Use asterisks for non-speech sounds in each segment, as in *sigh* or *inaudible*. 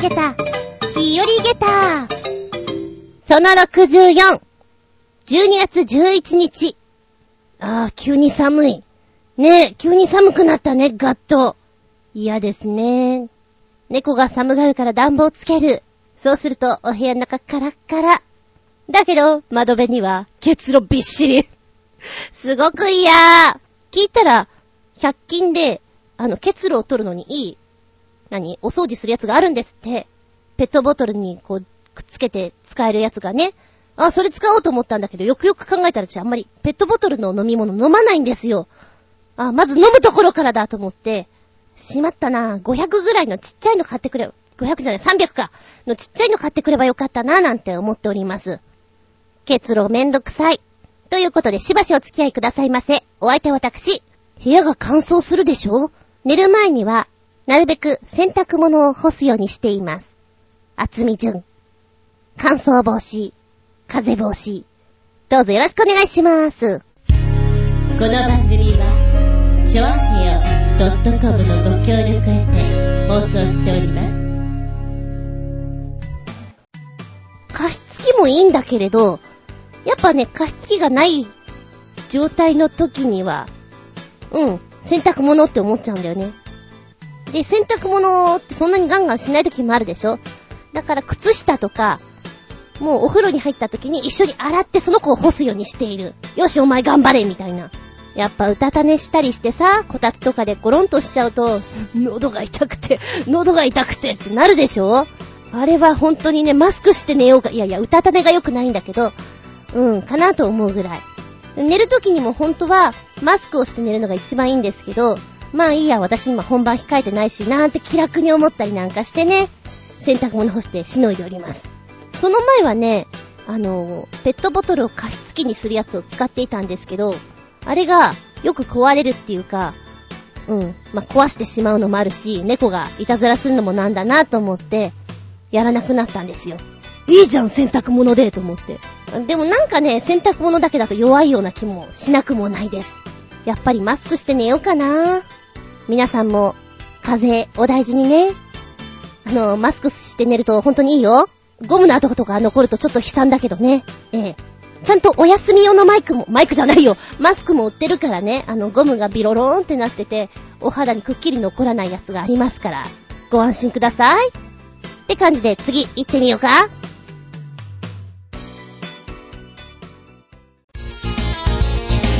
げた、日和げた。その64、12月11日。ああ、急に寒い。ねえ、急に寒くなったね、ガッと。嫌ですね。猫が寒がるから暖房つける。そうすると、お部屋の中カラッカラ。だけど、窓辺には、結露びっしり。すごく嫌聞いたら、100均で、あの、結露を取るのにいい、何？お掃除するやつがあるんですって。ペットボトルにこう、くっつけて使えるやつがね。あ、それ使おうと思ったんだけど、よくよく考えたら私あんまりペットボトルの飲み物飲まないんですよ。あ、まず飲むところからだと思って、しまったな500ぐらいのちっちゃいの買ってくれ、500じゃない、300か。のちっちゃいの買ってくればよかったななんて思っております。結露めんどくさい。ということで、しばしお付き合いくださいませ。お相手は私。部屋が乾燥するでしょ？寝る前には、なるべく洗濯物を干すようにしています。厚み順。乾燥防止。風防止。どうぞよろしくお願いします。この番組は、ちょあへよ .com のご協力へて放送しております。加湿器もいいんだけれど、やっぱね、加湿器がない状態の時には、うん、洗濯物って思っちゃうんだよね。で、洗濯物ってそんなにガンガンしない時もあるでしょ？だから靴下とか、もうお風呂に入った時に一緒に洗ってその子を干すようにしている。よし、お前頑張れみたいな。やっぱ歌たねしたりしてさ、こたつとかでゴロンとしちゃうと、喉が痛くて、喉が痛くてってなるでしょ？あれは本当にね、マスクして寝ようか、いやいや、歌たねが良くないんだけど、うん、かなと思うぐらい。寝る時にも本当は、マスクをして寝るのが一番いいんですけど、まあいいや、私今本番控えてないし、なんて気楽に思ったりなんかしてね、洗濯物干してしのいでおります。その前はね、あの、ペットボトルを加湿器にするやつを使っていたんですけど、あれがよく壊れるっていうか、うん、まあ、壊してしまうのもあるし、猫がいたずらするのもなんだなと思って、やらなくなったんですよ。いいじゃん、洗濯物で、と思って。でもなんかね、洗濯物だけだと弱いような気もしなくもないです。やっぱりマスクして寝ようかな。皆さんも、風邪お大事にね。あの、マスクして寝ると本当にいいよ。ゴムの跡とか残るとちょっと悲惨だけどね。ええ。ちゃんとお休み用のマイクも、マイクじゃないよ。マスクも売ってるからね。あの、ゴムがビロローンってなってて、お肌にくっきり残らないやつがありますから、ご安心ください。って感じで次行ってみようか。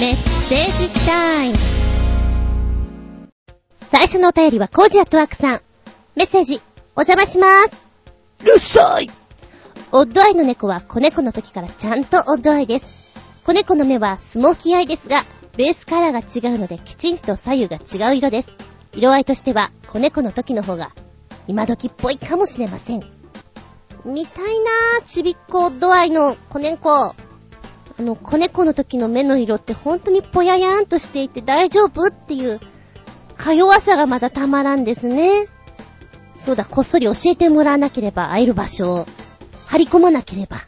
メッセージタイム。最初のお便りはコージアットワークさん。メッセージ、お邪魔しまーす。いらっしゃいオッドアイの猫は子猫の時からちゃんとオッドアイです。子猫の目はスモーキーアイですが、ベースカラーが違うのできちんと左右が違う色です。色合いとしては子猫の時の方が今時っぽいかもしれません。見たいなぁ、ちびっこ度合いの子猫。あの、子猫の時の目の色って本当にぽややーんとしていて大丈夫っていう、か弱さがまたたまらんですね。そうだ、こっそり教えてもらわなければ会える場所を、張り込まなければ。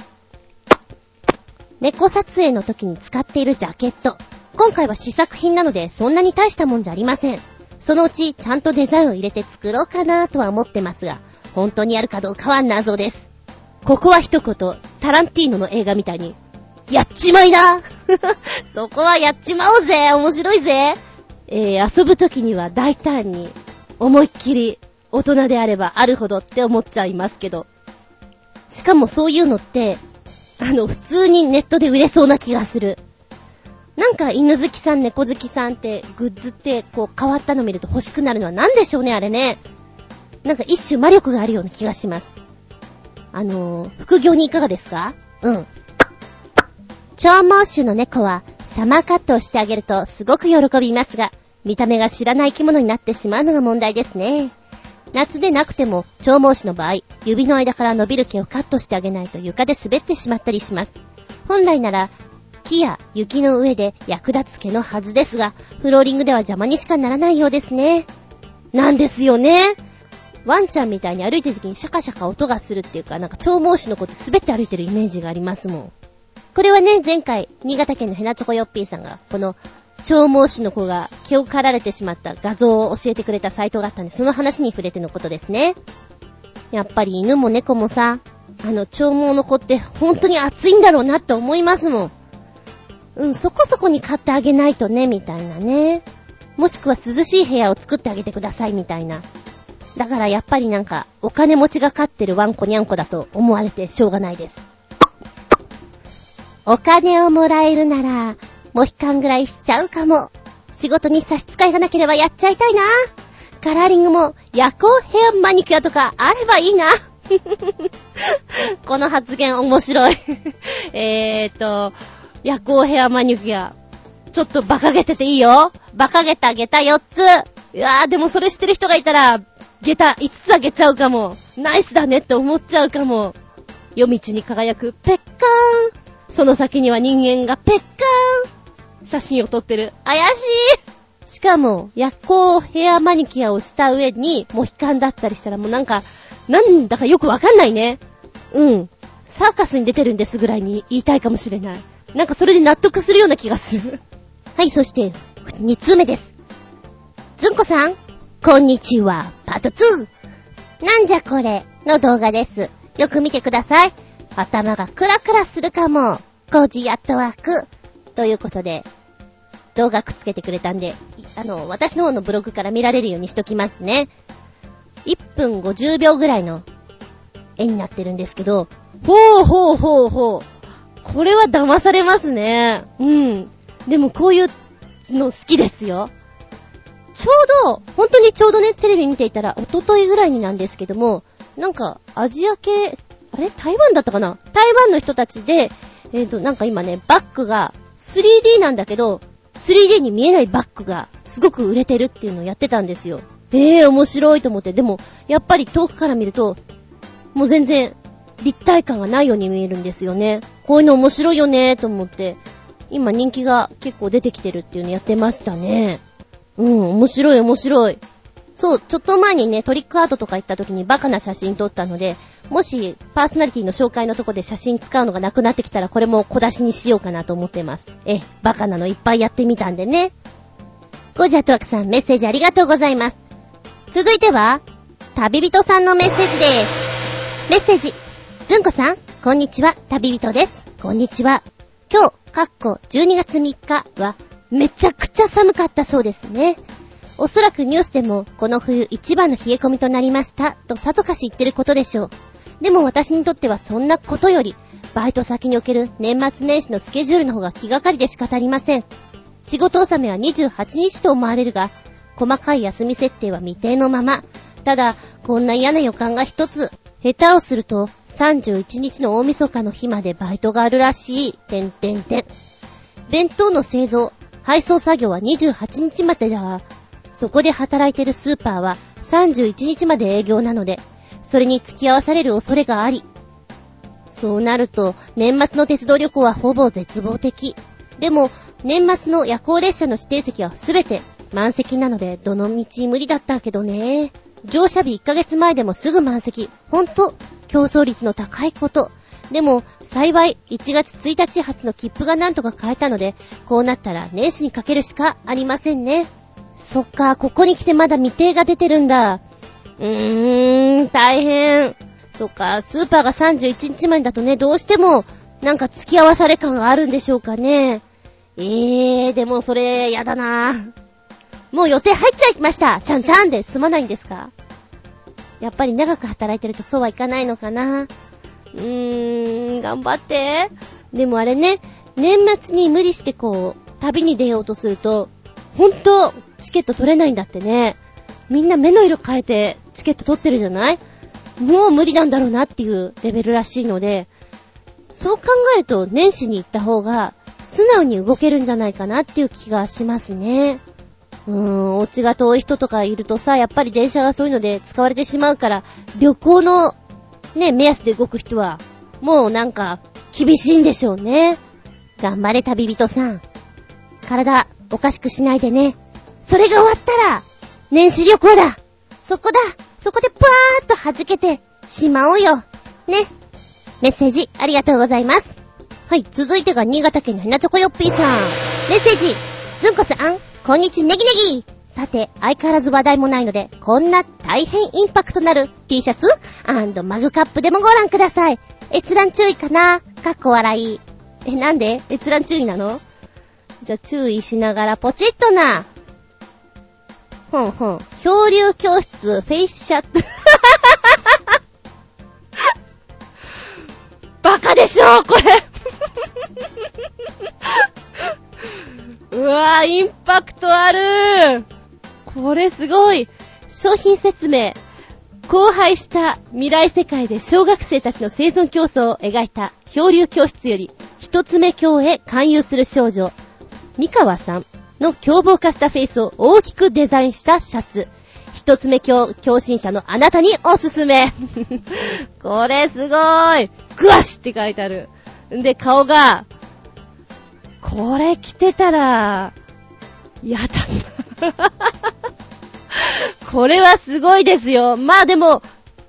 猫撮影の時に使っているジャケット。今回は試作品なのでそんなに大したもんじゃありません。そのうちちゃんとデザインを入れて作ろうかなとは思ってますが、本当にやるかどうかは謎です。ここは一言、タランティーノの映画みたいに、やっちまいな *laughs* そこはやっちまおうぜ面白いぜえー、遊ぶ時には大胆に、思いっきり、大人であればあるほどって思っちゃいますけど。しかもそういうのって、あの、普通にネットで売れそうな気がする。なんか犬好きさん、猫好きさんってグッズってこう変わったの見ると欲しくなるのは何でしょうね、あれね。なんか一種魔力があるような気がします。あのー、副業にいかがですか？うん。超猛種の猫はサマーカットをしてあげるとすごく喜びますが、見た目が知らない生き物になってしまうのが問題ですね。夏でなくても、超猛種の場合、指の間から伸びる毛をカットしてあげないと床で滑ってしまったりします。本来なら、木や雪の上で役立つ毛のはずですが、フローリングでは邪魔にしかならないようですね。なんですよね。ワンちゃんみたいに歩いてる時にシャカシャカ音がするっていうか、なんか超猛種のこと滑って歩いてるイメージがありますもん。これはね、前回、新潟県のヘナチョコヨッピーさんが、この、超猛種の子が毛を刈られてしまった画像を教えてくれたサイトがあったんで、その話に触れてのことですね。やっぱり犬も猫もさ、あの、長毛の子って本当に暑いんだろうなって思いますもん。うん、そこそこに買ってあげないとね、みたいなね。もしくは涼しい部屋を作ってあげてください、みたいな。だからやっぱりなんか、お金持ちが飼ってるワンコニャンコだと思われてしょうがないです。お金をもらえるなら、モヒカンぐらいしちゃうかも。仕事に差し支えがなければやっちゃいたいな。カラーリングも夜行ヘアマニキュアとかあればいいな。*laughs* この発言面白い *laughs* えーと、夜行ヘアマニキュア。ちょっと馬鹿げてていいよ。馬鹿げた下駄4つ。いやーでもそれしてる人がいたら、下駄5つあげちゃうかも。ナイスだねって思っちゃうかも。夜道に輝くペッカーン。その先には人間がペッカーン。写真を撮ってる。怪しいしかも、夜行ヘアマニキュアをした上に、モヒカンだったりしたらもうなんか、なんだかよくわかんないね。うん。サーカスに出てるんですぐらいに言いたいかもしれない。なんかそれで納得するような気がする。*laughs* はい、そして、2通目です。ずんこさん、こんにちは、パート 2! なんじゃこれの動画です。よく見てください。頭がクラクラするかも。コージアットワーク。ということで、動画くっつけてくれたんで、あの、私の方のブログから見られるようにしときますね。1分50秒ぐらいの絵になってるんですけど、ほうほうほうほう。これは騙されますね。うん。でもこういうの好きですよ。ちょうど、本当にちょうどね、テレビ見ていたら、おとといぐらいになんですけども、なんか、アジア系、あれ？台湾だったかな？台湾の人たちで、えっ、ー、と、なんか今ね、バッグが 3D なんだけど、3D に見えないバッグがすごく売れてるっていうのをやってたんですよ。ええー、面白いと思って。でも、やっぱり遠くから見ると、もう全然立体感がないように見えるんですよね。こういうの面白いよねと思って、今人気が結構出てきてるっていうのやってましたね。うん、面白い面白い。そう、ちょっと前にね、トリックアートとか行った時にバカな写真撮ったので、もし、パーソナリティの紹介のとこで写真使うのがなくなってきたら、これも小出しにしようかなと思ってます。え、バカなのいっぱいやってみたんでね。ゴジャトワクさん、メッセージありがとうございます。続いては、旅人さんのメッセージです。メッセージ。ずんこさん、こんにちは、旅人です。こんにちは。今日、かっこ12月3日は、めちゃくちゃ寒かったそうですね。おそらくニュースでも、この冬一番の冷え込みとなりました、とさぞかし言ってることでしょう。でも私にとってはそんなことより、バイト先における年末年始のスケジュールの方が気がかりで仕方ありません。仕事納めは28日と思われるが、細かい休み設定は未定のまま。ただ、こんな嫌な予感が一つ。下手をすると、31日の大晦日の日までバイトがあるらしい。てんてんてん。弁当の製造、配送作業は28日までだが、そこで働いてるスーパーは31日まで営業なので、それに付き合わされる恐れがあり。そうなると、年末の鉄道旅行はほぼ絶望的。でも、年末の夜行列車の指定席はすべて満席なので、どの道無理だったけどね。乗車日1ヶ月前でもすぐ満席。ほんと、競争率の高いこと。でも、幸い、1月1日発の切符がなんとか買えたので、こうなったら年始にかけるしかありませんね。そっか、ここに来てまだ未定が出てるんだ。うーん、大変。そっか、スーパーが31日前だとね、どうしても、なんか付き合わされ感があるんでしょうかね。えー、でもそれ、やだなもう予定入っちゃいましたちゃんちゃんで済まないんですか？やっぱり長く働いてるとそうはいかないのかなうーん、頑張って。でもあれね、年末に無理してこう、旅に出ようとすると、ほんと、チケット取れないんだってね。みんな目の色変えてチケット取ってるじゃない？もう無理なんだろうなっていうレベルらしいので、そう考えると年始に行った方が素直に動けるんじゃないかなっていう気がしますね。うーん、お家が遠い人とかいるとさ、やっぱり電車がそういうので使われてしまうから、旅行のね、目安で動く人は、もうなんか、厳しいんでしょうね。頑張れ旅人さん。体、おかしくしないでね。それが終わったら、年始旅行だそこだそこでぷわーっと弾けてしまおうよね。メッセージありがとうございます。はい、続いてが新潟県のひなチョコヨッピーさん。メッセージ、ずんこさん、こんにちネギネギさて、相変わらず話題もないので、こんな大変インパクトなる T シャツマグカップでもご覧ください。閲覧注意かな？かっこ笑い。え、なんで？閲覧注意なの？じゃ、注意しながらポチッとな。ほんほん。漂流教室、フェイスシャット。*laughs* バカでしょこれうわぁ、インパクトあるこれすごい商品説明。荒廃した未来世界で小学生たちの生存競争を描いた漂流教室より、一つ目教へ勧誘する少女、三河さんの凶暴化したフェイスを大きくデザインしたシャツ。一つ目教、教診者のあなたにおすすめ。*laughs* これすごーい。グワシって書いてある。んで、顔が、これ着てたら、やだ。*laughs* これはすごいですよ。まあでも、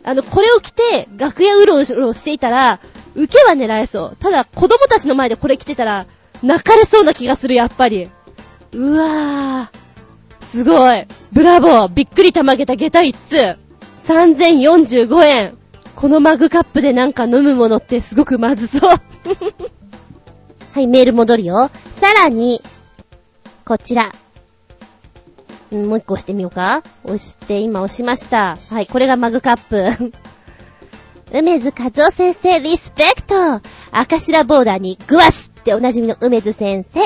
あの、これを着て、楽屋うろうろしていたら、受けは狙えそう。ただ、子供たちの前でこれ着てたら、泣かれそうな気がする、やっぱり。うわぁ。すごい。ブラボー。びっくりたまげた下駄5つ。3045円。このマグカップでなんか飲むものってすごくまずそう。*laughs* はい、メール戻るよ。さらに、こちら。もう一個押してみようか押して、今押しました。はい、これがマグカップ。*laughs* 梅津和夫先生、リスペクト赤白ボーダーにグワシっておなじみの梅津先生。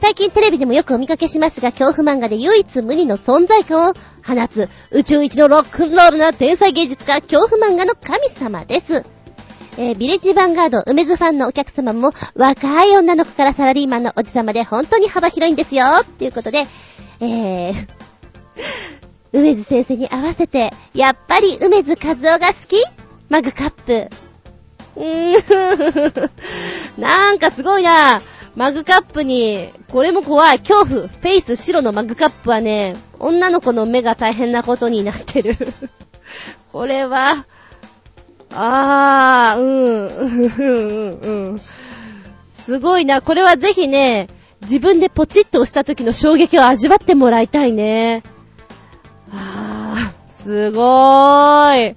最近テレビでもよくお見かけしますが、恐怖漫画で唯一無二の存在感を放つ、宇宙一のロックンロールな天才芸術家、恐怖漫画の神様です。えー、ビレッジヴァンガード、梅津ファンのお客様も、若い女の子からサラリーマンのおじ様で本当に幅広いんですよ。っていうことで、えー、*laughs* 梅津先生に合わせて、やっぱり梅津和夫が好き？マグカップ。うーん。*laughs* なんかすごいな。マグカップに、これも怖い。恐怖。フェイス白のマグカップはね、女の子の目が大変なことになってる。*laughs* これは、あー、うん、うん、うん。うんすごいな。これはぜひね、自分でポチッと押した時の衝撃を味わってもらいたいね。あー、すごーい。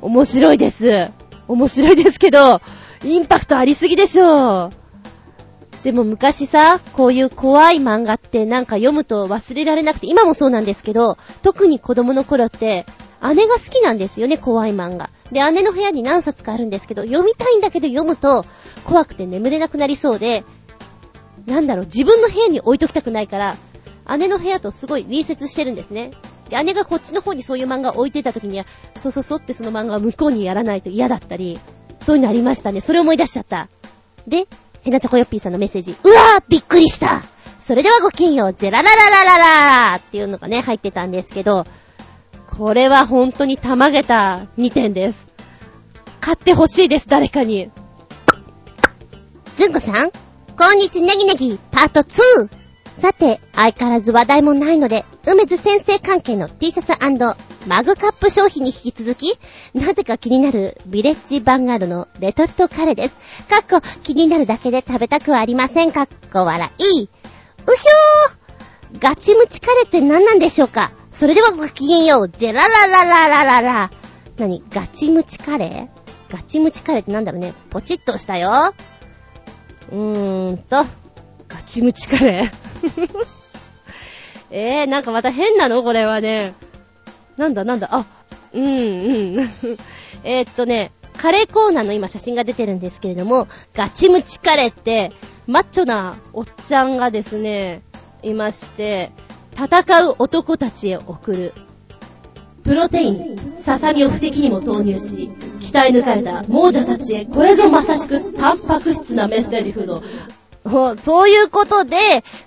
面白いです。面白いですけど、インパクトありすぎでしょう。でも昔さ、こういう怖い漫画ってなんか読むと忘れられなくて、今もそうなんですけど、特に子供の頃って、姉が好きなんですよね、怖い漫画。で、姉の部屋に何冊かあるんですけど、読みたいんだけど読むと、怖くて眠れなくなりそうで、なんだろう、自分の部屋に置いときたくないから、姉の部屋とすごい隣接してるんですね。で、姉がこっちの方にそういう漫画を置いてた時には、そそそってその漫画を向こうにやらないと嫌だったり、そういうのありましたね。それ思い出しちゃった。で、ヘナチョコヨッピーさんのメッセージ。うわーびっくりしたそれではごきげんよう、ジェララララララーっていうのがね、入ってたんですけど、これは本当にたまげた2点です。買ってほしいです、誰かに。ずんこさん、こんにちネギネギ、パート 2! さて、相変わらず話題もないので、梅津先生関係の T シャツマグカップ商品に引き続き、なぜか気になるビレッジヴァンガードのレトルトカレーです。かっこ気になるだけで食べたくはありません。かっこ笑い。うひょーガチムチカレーって何なんでしょうか？それではごきげんよう。ジェラララララララ。何？ガチムチカレー？ガチムチカレーってなんだろうね。ポチッとしたよ。うーんと、ガチムチカレー。*laughs* えー、なんかまた変なの？これはね。なんだ？なんだ、あ、うん、うん。*laughs* えっとね、カレーコーナーの今写真が出てるんですけれども、ガチムチカレーって、マッチョなおっちゃんがですね、いまして、戦う男たちへ送る。プロテイン、ささみを不敵にも投入し、鍛え抜かれた亡者たちへ、これぞまさしく、タンパク質なメッセージフード。そういうことで、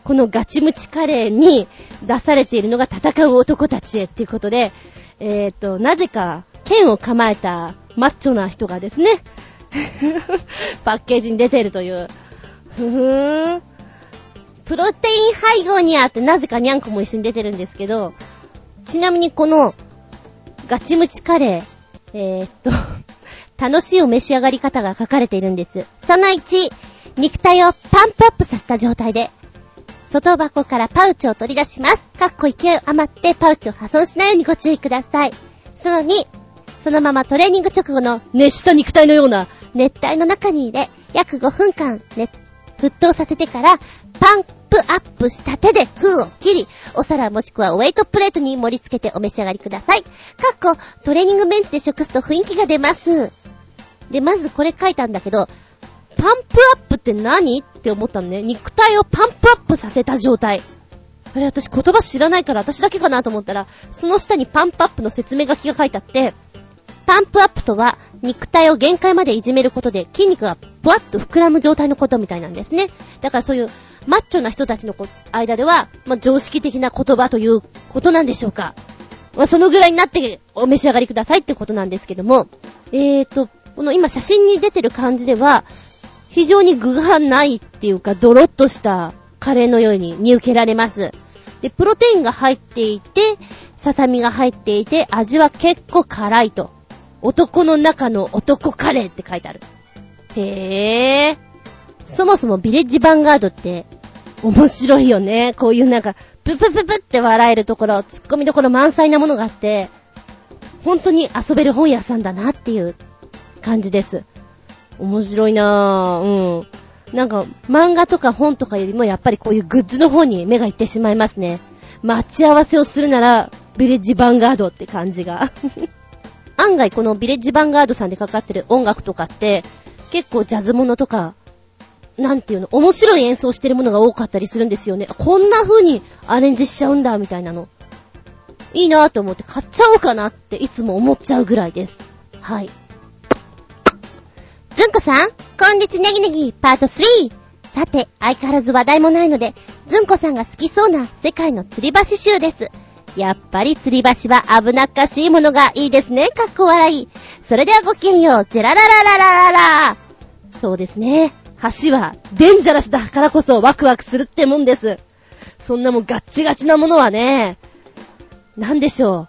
このガチムチカレーに出されているのが戦う男たちへっていうことで、えっ、ー、と、なぜか剣を構えたマッチョな人がですね、*laughs* パッケージに出てるという。ふーん。プロテイン配合にあってなぜかニャンコも一緒に出てるんですけど、ちなみにこのガチムチカレー、えー、っと、楽しいお召し上がり方が書かれているんです。その1、肉体をパンプアップさせた状態で、外箱からパウチを取り出します。かっこ勢い余ってパウチを破損しないようにご注意ください。その2、そのままトレーニング直後の熱した肉体のような熱体の中に入れ、約5分間、ね、沸騰させてから、パンプアップした手で封を切り、お皿もしくはウェイトプレートに盛り付けてお召し上がりください。かっこ、トレーニングベンチで食すと雰囲気が出ます。で、まずこれ書いたんだけど、パンプアップって何？って思ったのね。肉体をパンプアップさせた状態。あれ、私言葉知らないから私だけかなと思ったら、その下にパンプアップの説明書きが書いてあって、パンプアップとは、肉体を限界までいじめることで筋肉がぷわっと膨らむ状態のことみたいなんですね。だからそういうマッチョな人たちの間では、まあ、常識的な言葉ということなんでしょうか。まあ、そのぐらいになってお召し上がりくださいってことなんですけども、えーと、この今写真に出てる感じでは、非常に具がないっていうか、ドロッとしたカレーのように見受けられます。で、プロテインが入っていて、ささみが入っていて、味は結構辛いと。男の中の男カレーって書いてある。へぇー。そもそもビレッジヴァンガードって面白いよね。こういうなんか、ププププって笑えるところ、ツッコミどころ満載なものがあって、本当に遊べる本屋さんだなっていう感じです。面白いなぁ。うん。なんか、漫画とか本とかよりもやっぱりこういうグッズの方に目がいってしまいますね。待ち合わせをするなら、ビレッジヴァンガードって感じが。*laughs* 案外このビレッジヴァンガードさんでかかってる音楽とかって、結構ジャズモノとか、なんていうの、面白い演奏してるものが多かったりするんですよね。こんな風にアレンジしちゃうんだ、みたいなの。いいなぁと思って買っちゃおうかなっていつも思っちゃうぐらいです。はい。ずんこさん、こんにちネギネギパート 3! さて、相変わらず話題もないので、ずんこさんが好きそうな世界の吊り橋集です。やっぱり吊り橋は危なっかしいものがいいですね。かっこ笑い。それではごきげんよう。ジェラララララララそうですね。橋はデンジャラスだからこそワクワクするってもんです。そんなもんガッチガチなものはね、なんでしょ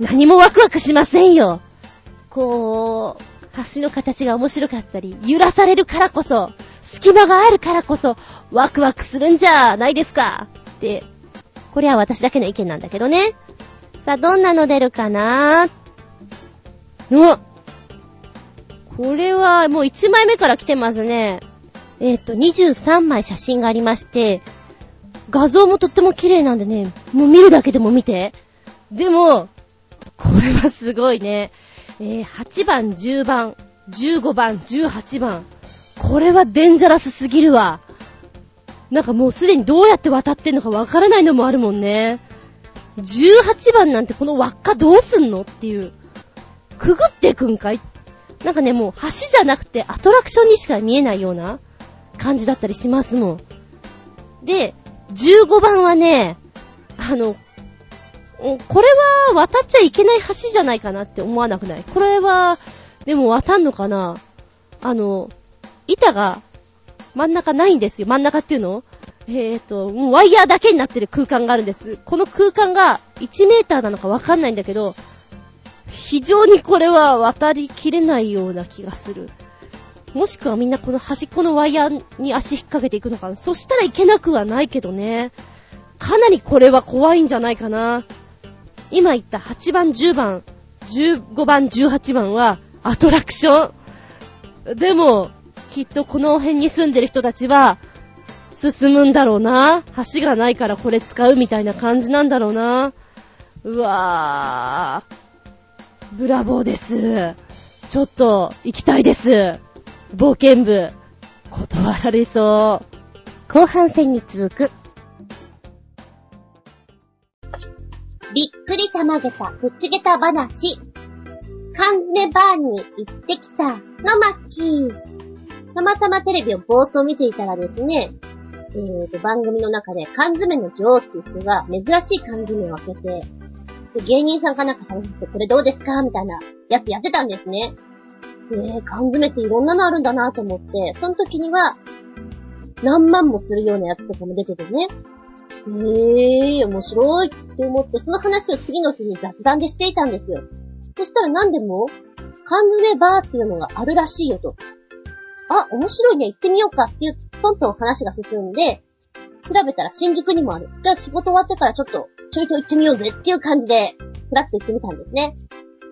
う。何もワクワクしませんよ。こう、橋の形が面白かったり、揺らされるからこそ、隙間があるからこそ、ワクワクするんじゃないですか。って、これは私だけの意見なんだけどね。さあ、どんなの出るかな？おこれはもう1枚目から来てますね。えっ、と、23枚写真がありまして、画像もとっても綺麗なんでね、もう見るだけでも見て。でも、これはすごいね。えー、8番、10番、15番、18番。これはデンジャラスすぎるわ。なんかもうすでにどうやって渡ってんのかわからないのもあるもんね。18番なんてこの輪っかどうすんのっていう。くぐっていくんかい？なんかね、もう橋じゃなくてアトラクションにしか見えないような感じだったりしますもん。で、15番はね、あの、これは渡っちゃいけない橋じゃないかなって思わなくない？これは、でも渡んのかな？あの、板が真ん中ないんですよ。真ん中っていうの？えーと、もうワイヤーだけになってる空間があるんです。この空間が1メーターなのかわかんないんだけど、非常にこれは渡りきれないような気がする。もしくはみんなこの端っこのワイヤーに足引っ掛けていくのかな？そしたらいけなくはないけどね。かなりこれは怖いんじゃないかな。今言った8番、10番、15番、18番はアトラクション。でも、きっとこの辺に住んでる人たちは、進むんだろうな。橋がないからこれ使うみたいな感じなんだろうな。うわー。ブラボーです。ちょっと、行きたいです。冒険部。断られそう。後半戦に続く。たまげたぶっちげた話。缶詰バーに行ってきたのマッキー。たまたまテレビをぼーっと見ていたらですね、えーと、番組の中で缶詰の女王っていう人が珍しい缶詰を開けて、で芸人さんかなんか話して、これどうですか？みたいなやつやってたんですね。えー、缶詰っていろんなのあるんだなと思って、その時には、何万もするようなやつとかも出ててね。えー、面白いって思って、その話を次の日に雑談でしていたんですよ。そしたら何でも、缶詰バーっていうのがあるらしいよと。あ、面白いね、行ってみようかっていう、トントン話が進んで、調べたら新宿にもある。じゃあ仕事終わってからちょっとちょいと行ってみようぜっていう感じで、ふらっと行ってみたんですね。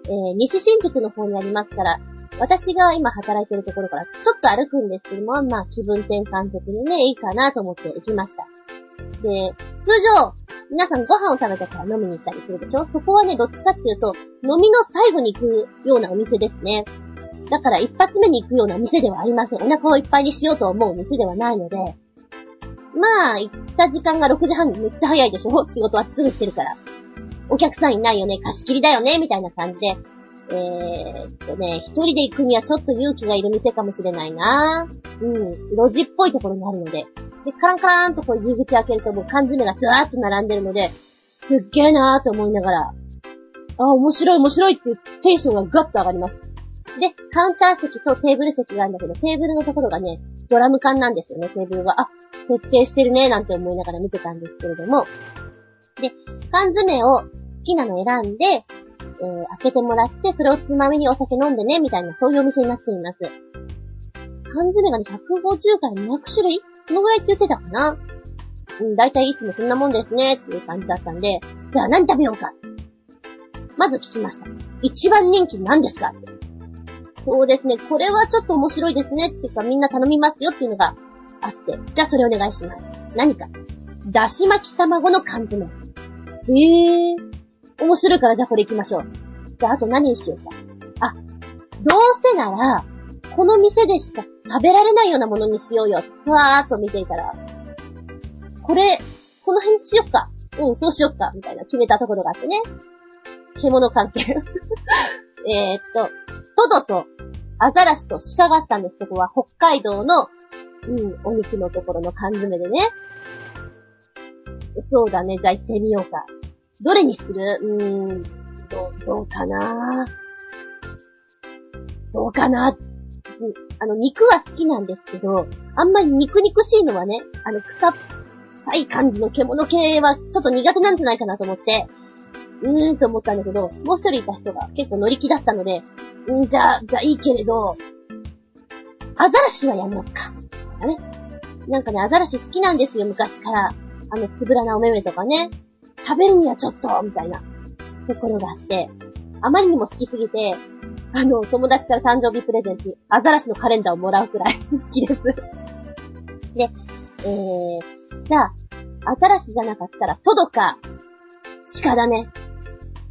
えー、西新宿の方にありますから、私が今働いてるところからちょっと歩くんですけども、まあ気分転換的にね、いいかなと思って行きました。で、通常、皆さんご飯を食べてから飲みに行ったりするでしょ？そこはね、どっちかっていうと、飲みの最後に行くようなお店ですね。だから一発目に行くような店ではありません。お腹をいっぱいにしようと思う店ではないので、まあ、行った時間が6時半めっちゃ早いでしょ？仕事はすぐしてるから。お客さんいないよね？貸し切りだよね？みたいな感じで。えー、っとね、一人で行くにはちょっと勇気がいる店かもしれないなうん。路地っぽいところにあるので。で、カンカランとこう入り口開けるともう缶詰がずーっと並んでるので、すっげーなーと思いながら、あ、面白い面白いっていうテンションがガッと上がります。で、カウンター席とテーブル席があるんだけど、テーブルのところがね、ドラム缶なんですよね、テーブルが。あ、設定してるね、なんて思いながら見てたんですけれども。で、缶詰を好きなの選んで、えー、開けてもらって、それをつまみにお酒飲んでね、みたいな、そういうお店になっています。缶詰がね、150から200種類？そのぐらいって言ってたかな？うん、だいたいいつもそんなもんですね、っていう感じだったんで、じゃあ何食べようか？まず聞きました。一番人気何ですか？そうですね、これはちょっと面白いですね、っていうかみんな頼みますよっていうのがあって、じゃあそれお願いします。何か？だし巻き卵の缶詰。へえー。面白いからじゃあこれ行きましょう。じゃああと何にしようか。あ、どうせなら、この店でしか食べられないようなものにしようよ。ふわーっと見ていたら、これ、この辺にしよっか。うん、そうしよっか。みたいな決めたところがあってね。獣関係 *laughs* えっと、トドとアザラシと鹿があったんです。そこは北海道の、うん、お肉のところの缶詰でね。そうだね。じゃあ行ってみようか。どれにする？うーん、どう、どうかな？どうかな？あの、肉は好きなんですけど、あんまり肉肉しいのはね、あの、臭っぱい感じの獣系はちょっと苦手なんじゃないかなと思って、うーんと思ったんだけど、もう一人いた人が結構乗り気だったので、んじゃあ、じゃあいいけれど、アザラシはやめようか。ね。なんかね、アザラシ好きなんですよ、昔から。あの、つぶらなお目目とかね。食べるにはちょっと、みたいな、ところがあって。あまりにも好きすぎて、あの、友達から誕生日プレゼントにアザラシのカレンダーをもらうくらい *laughs* 好きです。で、えー、じゃあ、アザラシじゃなかったらトドか、鹿だね。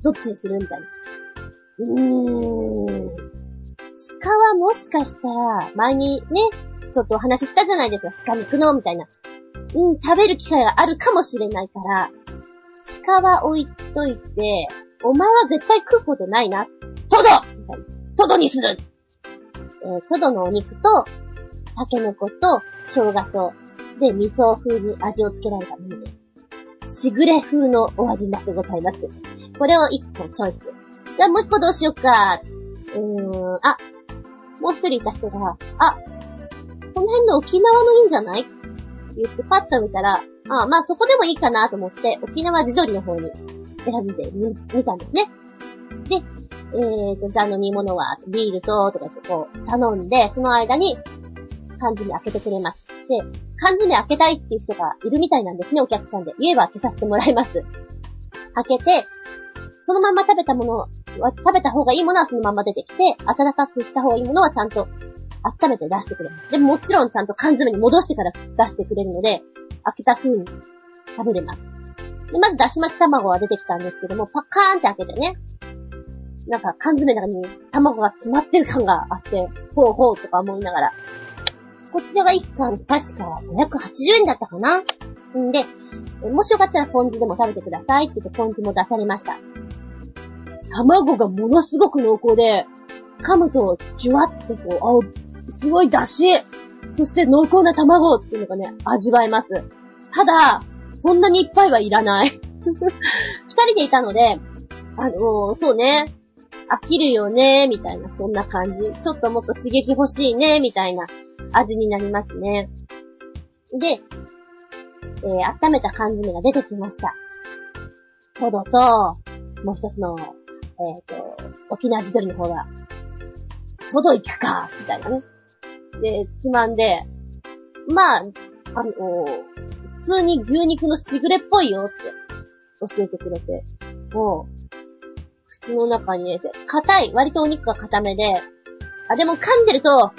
どっちにするみたいな。うーん。鹿はもしかしたら、前にね、ちょっとお話ししたじゃないですか、鹿肉の、みたいな。うん、食べる機会があるかもしれないから、鹿は置いといて、お前は絶対食うことないな。トド。トドにするえー、トドのお肉と、タケノコと、生姜と、で、味噌風に味をつけられたものです。しぐれ風のお味になってございます。これを1個チョイス。じゃあもう1個どうしようか。うーん、あ、もう一人いた人が、あ、この辺の沖縄のいいんじゃない？って言ってパッと見たら、あまあそこでもいいかなと思って、沖縄地鶏の方に選んでみ、見たんですね。で、えーと、じゃあ飲み物は、ビールと、とかってこう、頼んで、その間に、缶詰開けてくれます。で、缶詰開けたいっていう人がいるみたいなんですね、お客さんで。言えば開けさせてもらいます。開けて、そのまま食べたものは、食べた方がいいものはそのまま出てきて、温かくした方がいいものはちゃんと温めて出してくれます。でももちろんちゃんと缶詰に戻してから出してくれるので、開けた風に食べれます。で、まずだし巻き卵が出てきたんですけども、パカーンって開けてね、なんか缶詰の中に卵が詰まってる感があって、ほうほうとか思いながら。こちらが1貫確か580円だったかな。んで、もしよかったらポン酢でも食べてくださいって言ってポン酢も出されました。卵がものすごく濃厚で、噛むとジュワってこう、あ、すごい出汁、そして濃厚な卵っていうのがね、味わえます。ただ、そんなにいっぱいはいらない。*laughs* 二人でいたので、あのー、そうね、飽きるよね、みたいな、そんな感じ。ちょっともっと刺激欲しいね、みたいな味になりますね。で、えー、温めた缶詰が出てきました。トドと、もう一つの、えっ、ー、と、沖縄地鶏の方が、トド行くか、みたいなね。で、つまんで、まあ、あの、普通に牛肉のしぐれっぽいよって。教えてくれて。もう、口の中に入れて、硬い、割とお肉が硬めで、あ、でも噛んでると、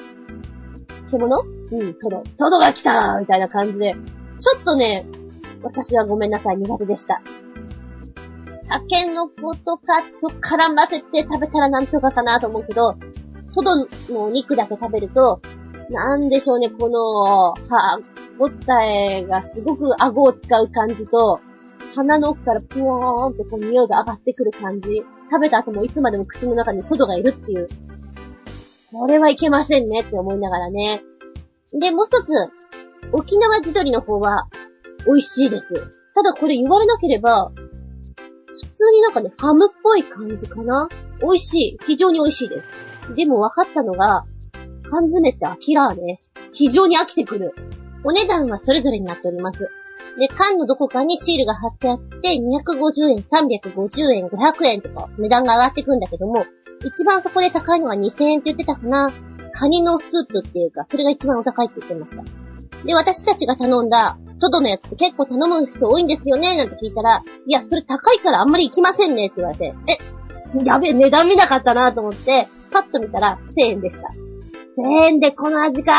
獣？うん、トド。トドが来た！みたいな感じで、ちょっとね、私はごめんなさい、苦手でした。タケノコとかと絡ませて食べたらなんとかかなと思うけど、トドのお肉だけ食べると、なんでしょうね、この、歯応えがすごく顎を使う感じと、鼻の奥からぷわーんとこう匂いが上がってくる感じ。食べた後もいつまでも口の中にトドがいるっていう。これはいけませんねって思いながらね。で、もう一つ、沖縄地鶏の方は美味しいです。ただこれ言われなければ、普通になんかね、ハムっぽい感じかな美味しい。非常に美味しいです。でも分かったのが、缶詰って飽きらーね。非常に飽きてくる。お値段はそれぞれになっております。で、缶のどこかにシールが貼ってあって、250円、350円、500円とか値段が上がってくんだけども、一番そこで高いのは2000円って言ってたかな。カニのスープっていうか、それが一番お高いって言ってました。で、私たちが頼んだ、トドのやつって結構頼む人多いんですよねなんて聞いたら、いや、それ高いからあんまり行きませんねって言われて、え、やべえ、値段見なかったなと思って、パッと見たら1000円でした。1000円でこの味かー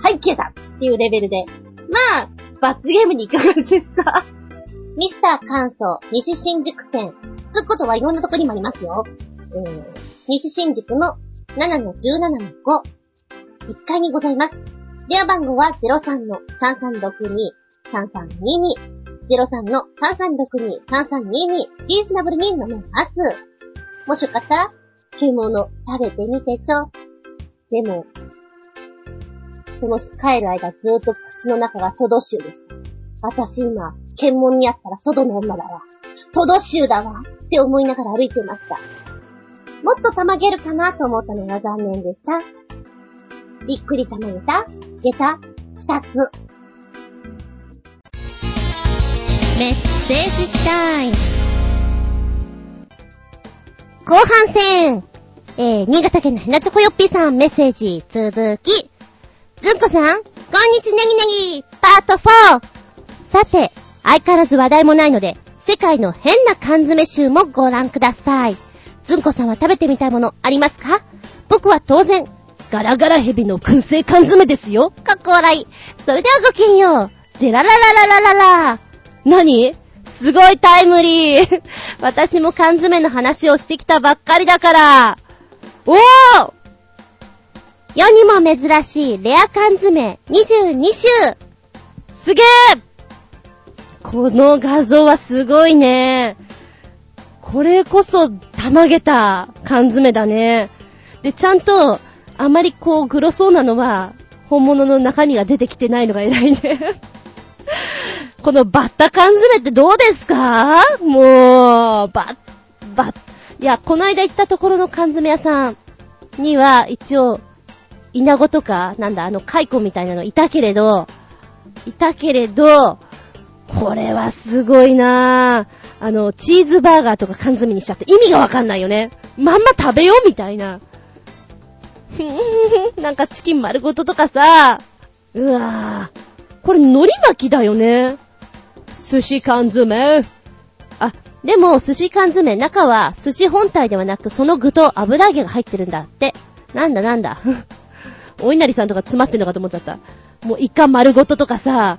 はい、消えたっていうレベルで。まあ、罰ゲームにいかがですか？ミスター関東西新宿店。つうことはいろんなとこにもありますよ。うん、西新宿の7-17-5。1階にございます。電話番号は03-3362-3322。03の3362-3322。リーズナブルに飲めます。もしよかったら、獣食べてみてちょ。でも、その帰る間ずっと口の中がトド臭でした。私今、検問にあったらトドの女だわ。トド臭だわ。って思いながら歩いてました。もっとたまげるかなと思ったのが残念でした。びっくりたまげた、下駄、二つ。メッセージタイム。後半戦。えー、新潟県のヘナチョコヨッピーさんメッセージ続き。ずんこさん、こんにちネギネギ、パート 4! さて、相変わらず話題もないので、世界の変な缶詰集もご覧ください。ずんこさんは食べてみたいものありますか？僕は当然、ガラガラヘビの燻製缶詰ですよ。かっこ笑い。それではごきげんよう。ジェラララララララ。何？すごいタイムリー。*laughs* 私も缶詰の話をしてきたばっかりだから。おー世にも珍しいレア缶詰22種すげえこの画像はすごいね。これこそ、たまげた缶詰だね。で、ちゃんと、あまりこう、グロそうなのは、本物の中身が出てきてないのが偉いね。*laughs* このバッタ缶詰ってどうですか？もう、バッ、バッ、いや、この間行ったところの缶詰屋さんには、一応、イナゴとか、なんだ、あの、カイコみたいなのいたけれど、いたけれど、これはすごいなぁ。あの、チーズバーガーとか缶詰にしちゃって意味がわかんないよね。まんま食べようみたいな。ふんなんかチキン丸ごととかさ。うわぁ。これ海苔巻きだよね。寿司缶詰。あ、でも寿司缶詰、中は寿司本体ではなくその具と油揚げが入ってるんだって。なんだなんだ。*laughs* お稲荷さんとか詰まってんのかと思っちゃった。もうイカ丸ごととかさ、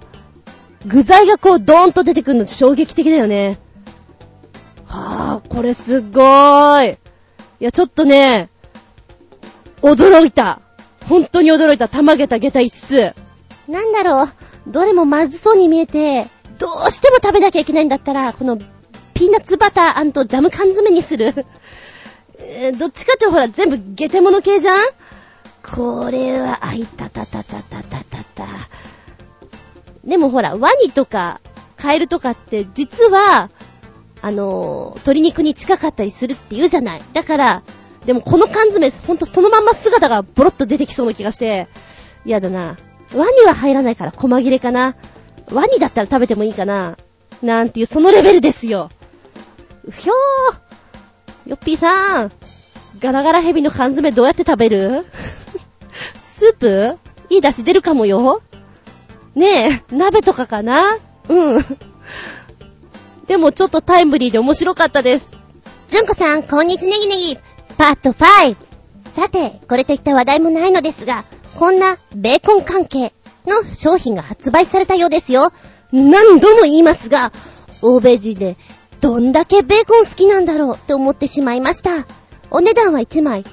具材がこうドーンと出てくるのって衝撃的だよね。はぁ、これすっごーい。いや、ちょっとね、驚いた。本当に驚いた。たまげた下駄5つ。なんだろう。どれもまずそうに見えて、どうしても食べなきゃいけないんだったら、このピーナッツバタージャム缶詰にする。どっちかってほら、全部ゲテモノ系じゃん？これは、あいたたたたたたたた。でもほら、ワニとか、カエルとかって実は、あのー、鶏肉に近かったりするって言うじゃない。だから、でもこの缶詰、ほんとそのまんま姿がボロッと出てきそうな気がして、嫌だな。ワニは入らないから細切れかな。ワニだったら食べてもいいかな。なんていう、そのレベルですよ。ひょー。よっぴーさん。ガラガラヘビの缶詰どうやって食べる？スープ？いい出汁出るかもよ。ねえ、鍋とかかな？うん。でもちょっとタイムリーで面白かったです。ずんこさん、こんにちネギネギ。パート5。さて、これといった話題もないのですが、こんなベーコン関係の商品が発売されたようですよ。何度も言いますが、欧米人でどんだけベーコン好きなんだろうって思ってしまいました。お値段は1枚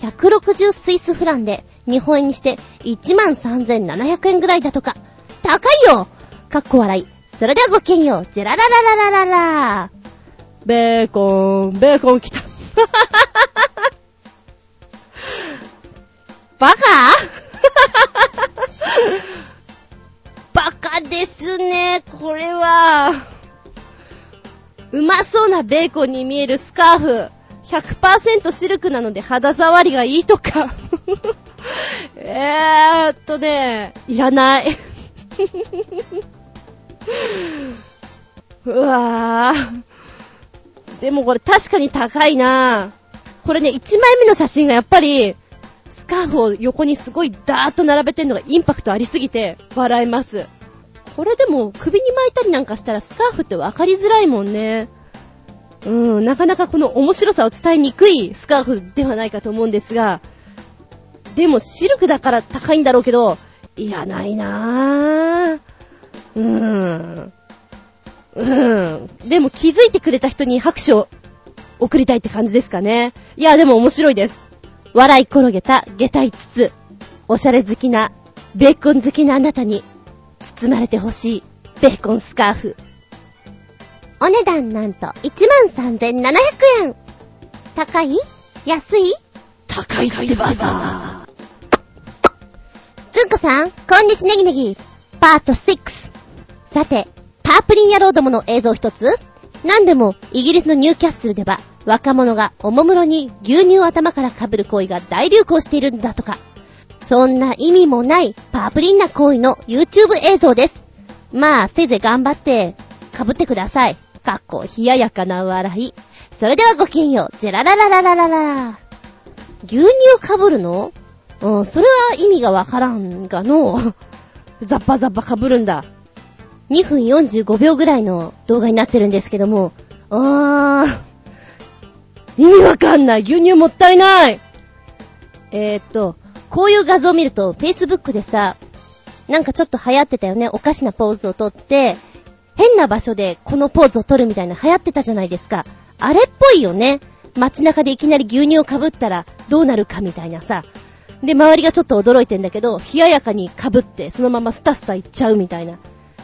160スイスフランで日本円にして13,700円ぐらいだとか。高いよかっこ笑い。それではごきげんよう。ジェラララララララベーコン、ベーコン来た。*laughs* バカ？*laughs* バカですね、これは。うまそうなベーコンに見えるスカーフ。100%シルクなので肌触りがいいとか。えーっとね、いらない。うわー。でもこれ確かに高いなぁこれね、1枚目の写真がやっぱり、スカーフを横にすごいダーッと並べてんのがインパクトありすぎて笑えます。これでも首に巻いたりなんかしたらスカーフって分かりづらいもんね。うん、なかなかこの面白さを伝えにくいスカーフではないかと思うんですが、でもシルクだから高いんだろうけど、いらないなぁ。うーん。うん。でも気づいてくれた人に拍手を送りたいって感じですかね。いや、でも面白いです。笑い転げた下体筒。おしゃれ好きな、ベーコン好きなあなたに、包まれてほしい、ベーコンスカーフ。お値段なんと13,700円。高い？安い？高いってばさ。ずんこさん、こんにちネギネギ。パート6。さて、パープリン野郎どもの映像一つ何でも、イギリスのニューキャッスルでは、若者がおもむろに牛乳を頭から被る行為が大流行しているんだとか。そんな意味もないパープリンな行為の YouTube 映像です。まあ、せいぜい頑張って、被ってください。かっこ、冷ややかな笑い。それではごきげんよう。ジェラララララララ。牛乳を被るの？うん、それは意味がわからんがの。ザッパザッパ被るんだ。2分45秒ぐらいの動画になってるんですけども、あー。意味わかんない。牛乳もったいない。えー、っと、こういう画像を見ると、Facebook でさ、なんかちょっと流行ってたよね。おかしなポーズをとって、変な場所でこのポーズを取るみたいな流行ってたじゃないですか。あれっぽいよね。街中でいきなり牛乳を被ったらどうなるかみたいなさ。で、周りがちょっと驚いてんだけど、冷ややかに被って、そのままスタスタ行っちゃうみたいな。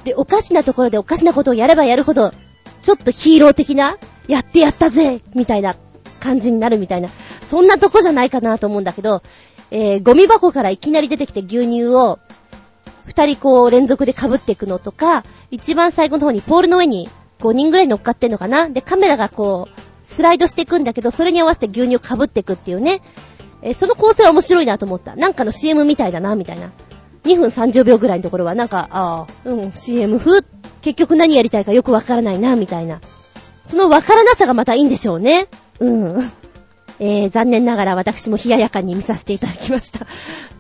で、おかしなところでおかしなことをやればやるほど、ちょっとヒーロー的な、やってやったぜみたいな感じになるみたいな。そんなとこじゃないかなと思うんだけど、えー、ゴミ箱からいきなり出てきて牛乳を、二人こう連続で被っていくのとか、一番最後の方にポールの上に5人ぐらい乗っかってんのかな？で、カメラがこう、スライドしていくんだけど、それに合わせて牛乳を被っていくっていうね。えーその構成は面白いなと思った。なんかの CM みたいだな、みたいな。2分30秒ぐらいのところはなんか、ああ、うん、CM 風？結局何やりたいかよくわからないな、みたいな。そのわからなさがまたいいんでしょうね。うん。えー、残念ながら私も冷ややかに見させていただきました。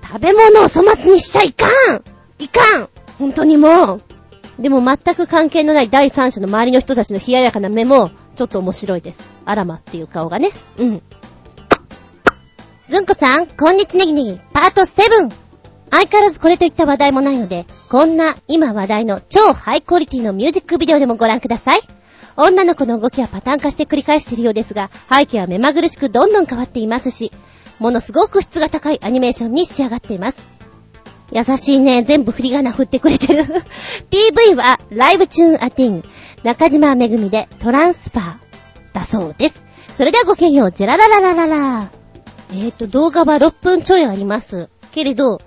食べ物を粗末にしちゃいかんいかん本当にもう。でも全く関係のない第三者の周りの人たちの冷ややかな目も、ちょっと面白いです。あらまっていう顔がね。うん。ずんこさん、こんにちネギネギ、パート7。相変わらずこれといった話題もないので、こんな今話題の超ハイクオリティのミュージックビデオでもご覧ください。女の子の動きはパターン化して繰り返しているようですが、背景は目まぐるしくどんどん変わっていますし、ものすごく質が高いアニメーションに仕上がっています。優しいね。全部振り仮名振ってくれてる。*laughs* PV はライブチューンアティン、中島めぐみでトランスファーだそうです。それではごきげんよう、ジェララララララ。えーと、動画は6分ちょいあります。けれど、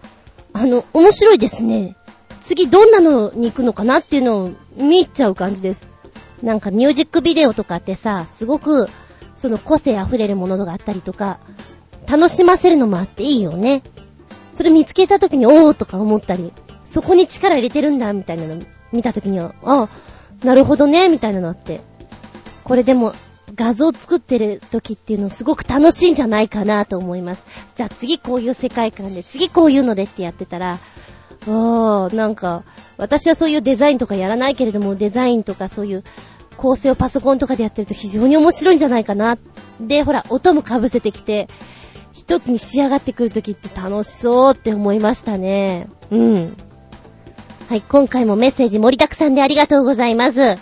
あの、面白いですね。次どんなのに行くのかなっていうのを見ちゃう感じです。なんかミュージックビデオとかってさ、すごく、その個性溢れるものがあったりとか、楽しませるのもあっていいよね。それ見つけた時に、おーとか思ったり、そこに力入れてるんだ、みたいなの見た時には、ああなるほどね、みたいなのあって。これでも、画像作ってる時っていうのすごく楽しいんじゃないかなと思います。じゃあ次こういう世界観で、次こういうのでってやってたら、ああ、なんか、私はそういうデザインとかやらないけれども、デザインとかそういう構成をパソコンとかでやってると非常に面白いんじゃないかな。で、ほら、音も被せてきて、一つに仕上がってくるときって楽しそうって思いましたね。うん。はい、今回もメッセージ盛りだくさんでありがとうございます。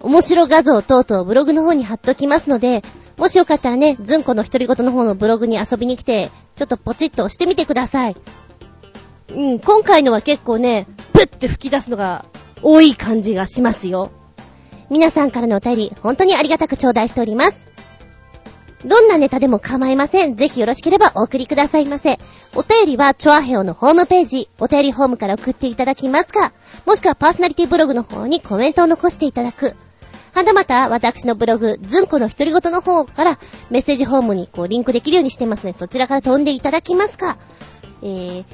面白画像等々ブログの方に貼っときますので、もしよかったらね、ずんこの独り言の方のブログに遊びに来て、ちょっとポチッと押してみてください。うん、今回のは結構ね、プッて吹き出すのが多い感じがしますよ。皆さんからのお便り、本当にありがたく頂戴しております。どんなネタでも構いません。ぜひよろしければお送りくださいませ。お便りは、チョアヘオのホームページ、お便りホームから送っていただきますか、もしくはパーソナリティブログの方にコメントを残していただく。はたまた、私のブログ、ズンコの独り言の方からメッセージホームにこうリンクできるようにしてますので、そちらから飛んでいただきますか。えー、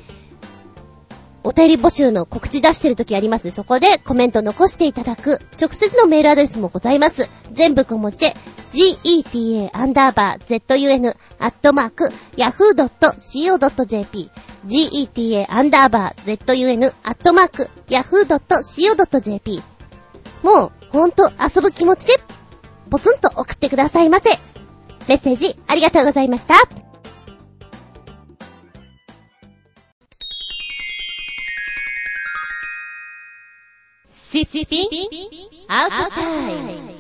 お便り募集の告知出してる時あります。そこでコメント残していただく。直接のメールアドレスもございます。全部小文字で、geta__zun__yahoo.co.jp geta__zun__yahoo.co.jp もう、ほんと遊ぶ気持ちで、ポツンと送ってくださいませ。メッセージありがとうございました。シシピアウトタイム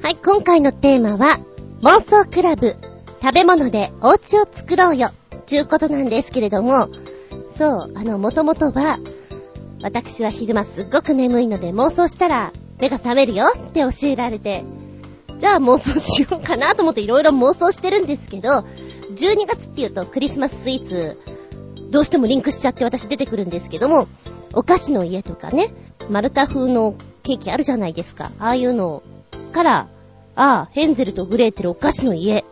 はい、今回のテーマは、妄想クラブ、食べ物でお家を作ろうよ、ちゅうことなんですけれども、そう、あの、もともとは、私は昼間す。っごく眠いので妄想したら目が覚めるよ。って教えられて、じゃあ妄想しようかなと思っていろいろ妄想してるんですけど、12月って言うとクリスマススイーツ、どうしてもリンクしちゃって私出てくるんですけども、お菓子の家とかね、マルタ風のケーキあるじゃないですか。ああいうのから、ああ、ヘンゼルとグレーテルお菓子の家。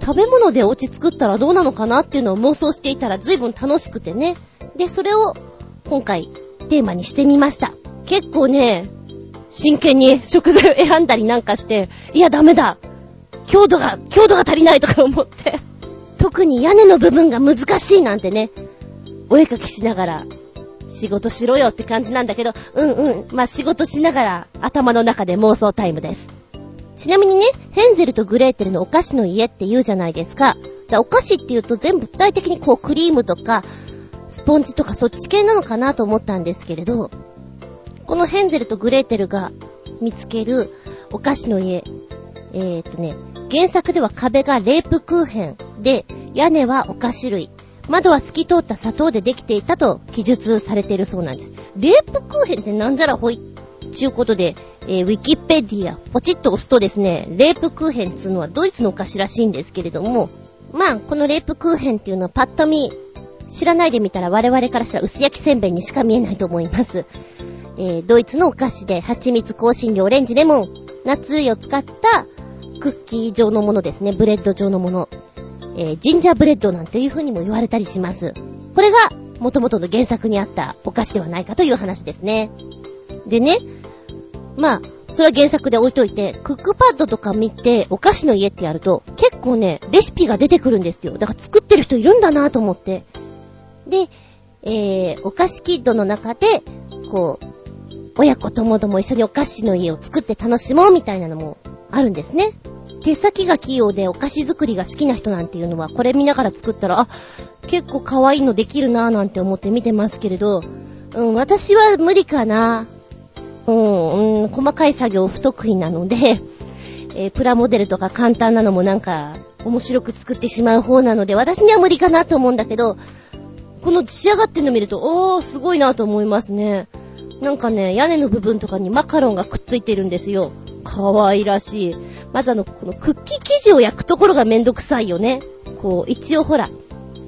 食べ物でお家作ったらどうなのかなっていうのを妄想していたら随分楽しくてね。で、それを今回テーマにしてみました。結構ね、真剣に食材を選んだりなんかして、いやダメだ強度が、強度が足りないとか思って。特に屋根の部分が難しいなんてね、お絵描きしながら、仕事しろよって感じなんだけど、うんうん、まあ、仕事しながら頭の中で妄想タイムです。ちなみにね、ヘンゼルとグレーテルのお菓子の家って言うじゃないですか。だお菓子って言うと全部具体的にこうクリームとか、スポンジとかそっち系なのかなと思ったんですけれど、このヘンゼルとグレーテルが見つけるお菓子の家、えー、っとね、原作では壁がレープクーヘンで、屋根はお菓子類。窓は透き通った砂糖でできていたと記述されているそうなんです。レープクーヘンってなんじゃらほい？ちゅうことで、えー、ウィキペディア、ポチッと押すとですね、レープクーヘンっていうのはドイツのお菓子らしいんですけれども、まあ、このレープクーヘンっていうのはパッと見、知らないで見たら我々からしたら薄焼きせんべいにしか見えないと思います。えー、ドイツのお菓子で、蜂蜜、香辛料、オレンジ、レモン、ナッツ類を使ったクッキー状のものですね。ブレッド状のもの。えー、ジンジャーブレッドなんていう風にも言われたりします。これが、元々の原作にあったお菓子ではないかという話ですね。でね、まあ、それは原作で置いといて、クックパッドとか見て、お菓子の家ってやると、結構ね、レシピが出てくるんですよ。だから作ってる人いるんだなと思って。で、えー、お菓子キッドの中で、こう、親子ともども一緒にお菓子の家を作って楽しもうみたいなのもあるんですね。手先が器用でお菓子作りが好きな人なんていうのは、これ見ながら作ったら、あ、結構可愛いのできるなぁなんて思って見てますけれど、うん、私は無理かな。うん、うん、細かい作業不得意なので、*laughs* えー、プラモデルとか簡単なのもなんか、面白く作ってしまう方なので、私には無理かなと思うんだけど、この仕上がってんの見ると、おー、すごいなと思いますね。なんかね、屋根の部分とかにマカロンがくっついてるんですよ。かわいらしい。まずあの、このクッキー生地を焼くところがめんどくさいよね。こう、一応ほら、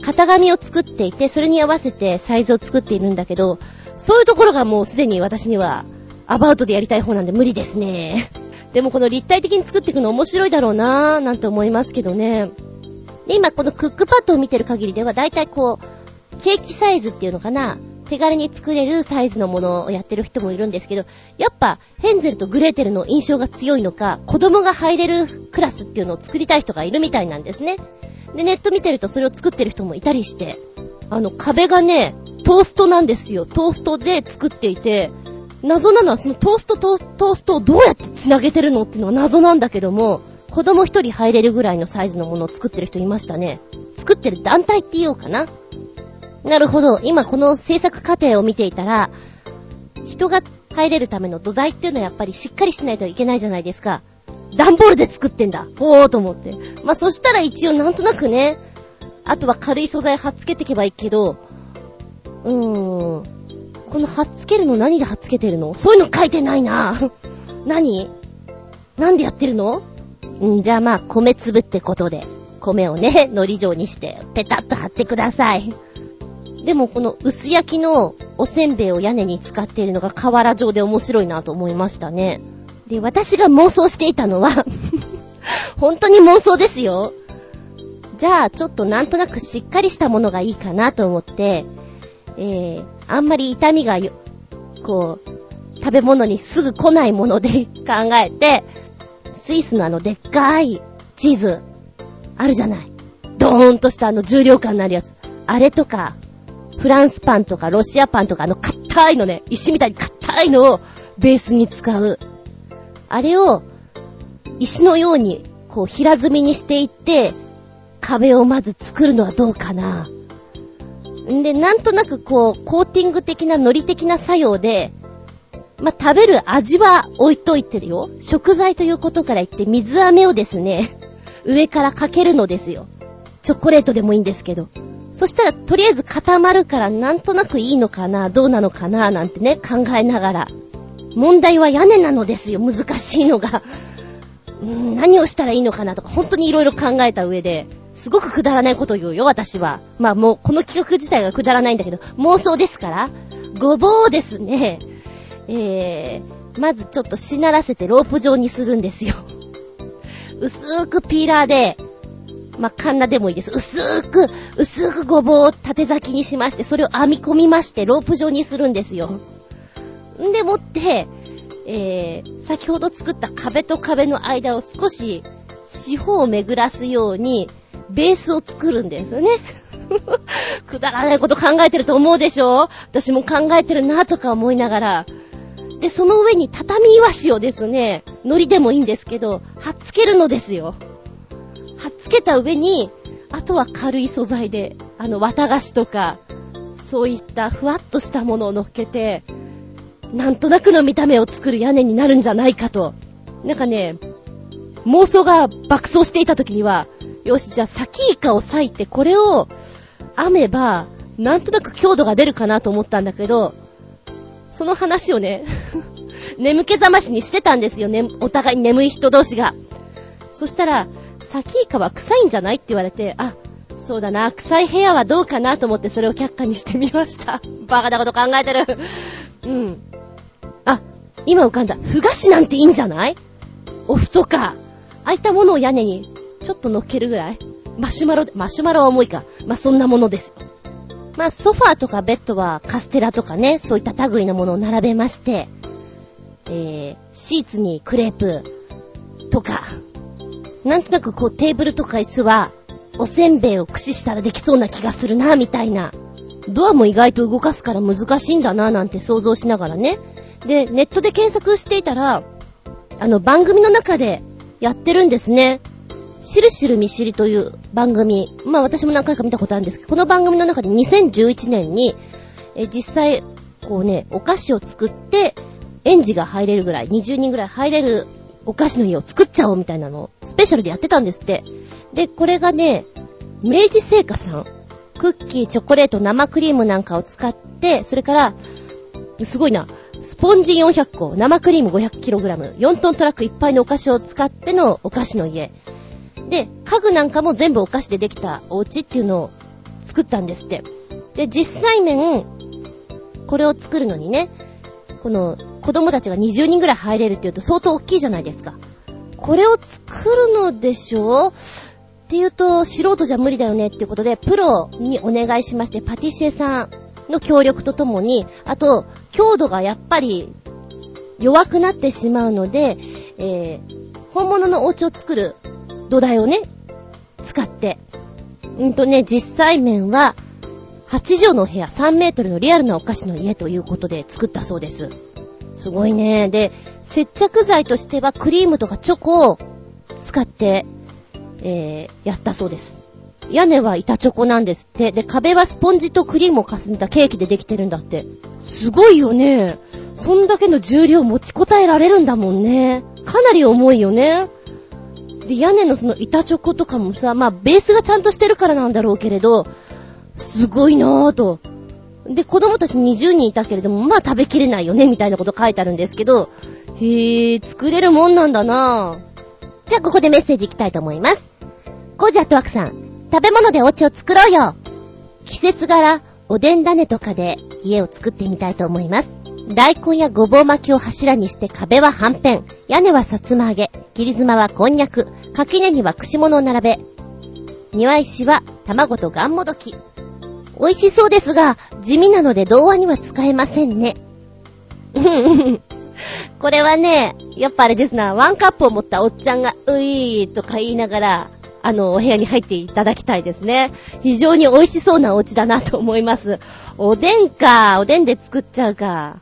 型紙を作っていて、それに合わせてサイズを作っているんだけど、そういうところがもうすでに私には、アバウトでやりたい方なんで無理ですね。*laughs* でもこの立体的に作っていくの面白いだろうなぁ、なんて思いますけどね。で、今このクックパッドを見てる限りでは、だいたいこう、ケーキサイズっていうのかな手軽に作れるサイズのものをやってる人もいるんですけど、やっぱヘンゼルとグレーテルの印象が強いのか、子供が入れるクラスっていうのを作りたい人がいるみたいなんですね。で、ネット見てるとそれを作ってる人もいたりして、あの壁がね、トーストなんですよ。トーストで作っていて、謎なのはそのトーストトーストをどうやって繋げてるのっていうのは謎なんだけども、子供一人入れるぐらいのサイズのものを作ってる人いましたね。作ってる団体って言おうかな。なるほど。今この制作過程を見ていたら、人が入れるための土台っていうのはやっぱりしっかりしないといけないじゃないですか。段ボールで作ってんだ。ほーと思って。まあ、そしたら一応なんとなくね、あとは軽い素材貼っつけていけばいいけど、うーん。この貼っつけるの何で貼っつけてるの？そういうの書いてないな。*laughs* 何？なんでやってるの？んじゃあまあ、米粒ってことで、米をね、海苔状にして、ペタッと貼ってください。でもこの薄焼きのおせんべいを屋根に使っているのが瓦状で面白いなと思いましたね。で、私が妄想していたのは *laughs* 本当に妄想ですよ。じゃあ、ちょっとなんとなくしっかりしたものがいいかなと思って、えー、あんまり痛みがよ、こう、食べ物にすぐ来ないもので考えて、スイスのあのでっかいチーズ、あるじゃない。ドーンとしたあの重量感のあるやつ。あれとか、フランスパンとかロシアパンとかあの硬いのね、石みたいに硬いのをベースに使う。あれを石のようにこう平積みにしていって壁をまず作るのはどうかな。んで、なんとなくこう、コーティング的な、ノリ的な作用で、まあ、食べる味は置いといてるよ。食材ということから言って水飴をですね、上からかけるのですよ。チョコレートでもいいんですけど。そしたら、とりあえず固まるからなんとなくいいのかな、どうなのかな、なんてね、考えながら。問題は屋根なのですよ、難しいのが。うん、何をしたらいいのかなとか、本当に色々考えた上で、すごくくだらないことを言うよ、私は。まあもう、この企画自体がくだらないんだけど、妄想ですから、ごぼうですね。えー、まずちょっとしならせてロープ状にするんですよ。薄くピーラーで、まあ、カンナでもいいです。薄く、薄くごぼうを縦咲きにしまして、それを編み込みまして、ロープ状にするんですよ。んでもって、えー、先ほど作った壁と壁の間を少し四方を巡らすように、ベースを作るんですよね。*laughs* くだらないこと考えてると思うでしょ？私も考えてるなとか思いながら。で、その上に畳イワシをですね、海苔でもいいんですけど、貼っつけるのですよ。貼っつけた上に、あとは軽い素材で、あの、綿菓子とか、そういったふわっとしたものを乗っけて、なんとなくの見た目を作る屋根になるんじゃないかと。なんかね、妄想が爆走していた時には、よし、じゃあ、サキイカを裂いて、これを編めば、なんとなく強度が出るかなと思ったんだけど、その話をね *laughs* 眠気覚ましにしてたんですよね。お互い眠い人同士が。そしたら、サキイカは臭いんじゃないって言われて、あ、そうだな、臭い部屋はどうかなと思ってそれを却下にしてみました。*laughs* バカなこと考えてる。うん。あ、今浮かんだ。ふ菓子なんていいんじゃない？おふとか。ああいったものを屋根にちょっと乗っけるぐらいマシュマロ、マシュマロは重いか。まあ、そんなものですよ。まあ、ソファーとかベッドはカステラとかね、そういった類のものを並べまして、えー、シーツにクレープとか、なんとなくこうテーブルとか椅子は、おせんべいを駆使したらできそうな気がするな、みたいな。ドアも意外と動かすから難しいんだな、なんて想像しながらね。で、ネットで検索していたら、あの、番組の中でやってるんですね。しるしるみしりという番組、まあ私も何回か見たことあるんですけど、この番組の中で2011年に、え実際、こうね、お菓子を作って、園児が入れるぐらい、20人ぐらい入れるお菓子の家を作っちゃおうみたいなのを、スペシャルでやってたんですって。で、これがね、明治製菓さん、クッキー、チョコレート、生クリームなんかを使って、それから、すごいな、スポンジ400個、生クリーム 500kg、4トントラックいっぱいのお菓子を使ってのお菓子の家。で、家具なんかも全部お菓子でできたお家っていうのを作ったんですって。で、実際面、これを作るのにね、この子供たちが20人ぐらい入れるって言うと相当大きいじゃないですか。これを作るのでしょう？って言うと素人じゃ無理だよねっていうことで、プロにお願いしまして、パティシエさんの協力とともに、あと、強度がやっぱり弱くなってしまうので、えー、本物のお家を作る土台をね、使って。うんとね、実際面は、8畳の部屋3メートルのリアルなお菓子の家ということで作ったそうです。すごいね。で、接着剤としてはクリームとかチョコを使って、えー、やったそうです。屋根は板チョコなんですって。で、壁はスポンジとクリームを重ねたケーキでできてるんだって。すごいよね。そんだけの重量持ちこたえられるんだもんね。かなり重いよね。で、屋根のその板チョコとかもさ、まあ、ベースがちゃんとしてるからなんだろうけれど、すごいなぁと。で、子供たち20人いたけれども、まあ食べきれないよね、みたいなこと書いてあるんですけど、へぇ、作れるもんなんだなぁ。じゃあここでメッセージいきたいと思います。コージアットワクさん、食べ物でお家を作ろうよ季節柄、おでん種とかで家を作ってみたいと思います。大根やごぼう巻きを柱にして壁ははんぺん、屋根はさつま揚げ、切り妻はこんにゃく、垣根には串物を並べ、庭石は卵とガンモドキ。美味しそうですが、地味なので童話には使えませんね。*laughs* これはね、やっぱあれですな、ワンカップを持ったおっちゃんが、ういーとか言いながら、あの、お部屋に入っていただきたいですね。非常に美味しそうなお家だなと思います。おでんか。おでんで作っちゃうか。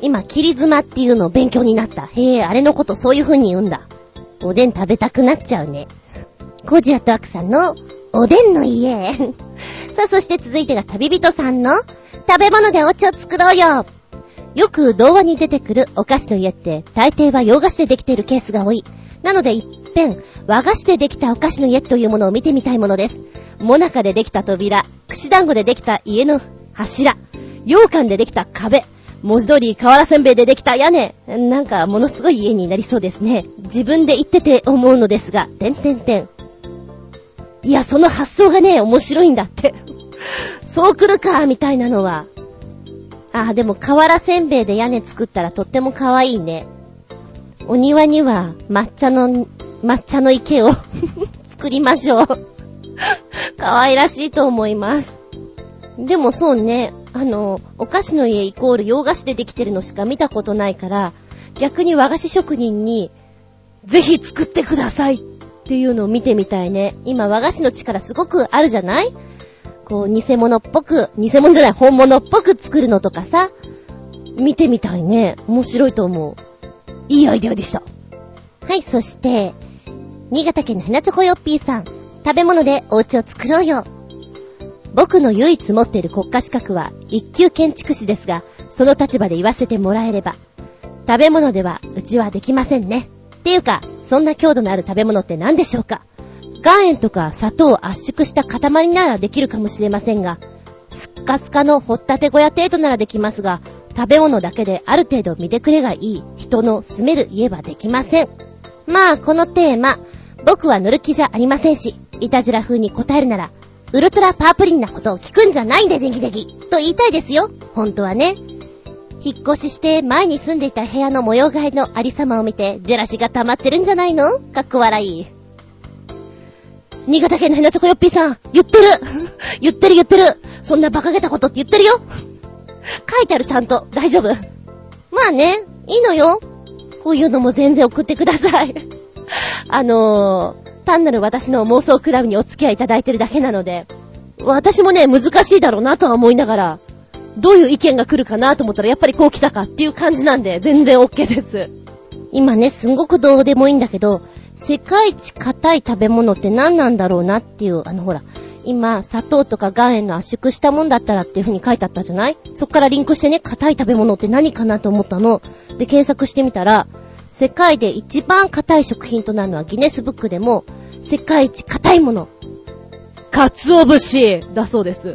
今、切り妻っていうのを勉強になった。へえ、あれのことそういう風に言うんだ。おでん食べたくなっちゃうね。コジアとアクさんのおでんの家。*laughs* さあ、そして続いてが旅人さんの食べ物でお家を作ろうよ。よく童話に出てくるお菓子の家って大抵は洋菓子でできているケースが多い。なので一遍、和菓子でできたお菓子の家というものを見てみたいものです。もなかでできた扉、串団子でできた家の柱、羊羹でできた壁、文字通り瓦せんべいでできた屋根。なんかものすごい家になりそうですね。自分で言ってて思うのですが、てんてんてん。いや、その発想がね、面白いんだって。*laughs* そう来るか、みたいなのは。あ、でも瓦せんべいで屋根作ったらとっても可愛いね。お庭には抹茶の、抹茶の池を *laughs* 作りましょう *laughs* 可愛らしいと思います。でもそうね、あの、お菓子の家イコール洋菓子でできてるのしか見たことないから、逆に和菓子職人に、ぜひ作ってくださいっていうのを見てみたいね。今和菓子の力すごくあるじゃない？こう、偽物っぽく、偽物じゃない、本物っぽく作るのとかさ、見てみたいね。面白いと思う。いいアイデアでした。はい、そして、新潟県のヘナチョコヨッピーさん。食べ物でお家を作ろうよ。僕の唯一持っている国家資格は一級建築士ですが、その立場で言わせてもらえれば、食べ物ではうちはできませんね。っていうか、そんな強度のある食べ物って何でしょうか？岩塩とか砂糖を圧縮した塊ならできるかもしれませんが、スッカスカの掘ったて小屋程度ならできますが、食べ物だけである程度見てくれがいい人の住める家はできません。まあ、このテーマ、僕は乗る気じゃありませんし、いたじら風に答えるなら、ウルトラパープリンなことを聞くんじゃないんで、デギデギ。と言いたいですよ。本当はね。引っ越しして前に住んでいた部屋の模様替えのありさまを見て、ジェラシが溜まってるんじゃないの？かっこ笑い。新潟県のヘナチョコヨッピーさん、言ってる *laughs* 言ってる言ってるそんな馬鹿げたことって言ってるよ書いてあるちゃんと。大丈夫。まあね、いいのよ。こういうのも全然送ってください。*laughs* あのー、単なる私の妄想クラブにお付き合いいただいてるだけなので、私もね、難しいだろうなとは思いながら、どういう意見が来るかなと思ったら、やっぱりこう来たかっていう感じなんで、全然 OK です。今ね、すごくどうでもいいんだけど、世界一硬い食べ物って何なんだろうなっていう、あのほら、今、砂糖とか岩塩の圧縮したもんだったらっていう風に書いてあったじゃない？そっからリンクしてね、硬い食べ物って何かなと思ったの。で、検索してみたら、世界で一番硬い食品となるのはギネスブックでも、世界一硬いもの。鰹節だそうです。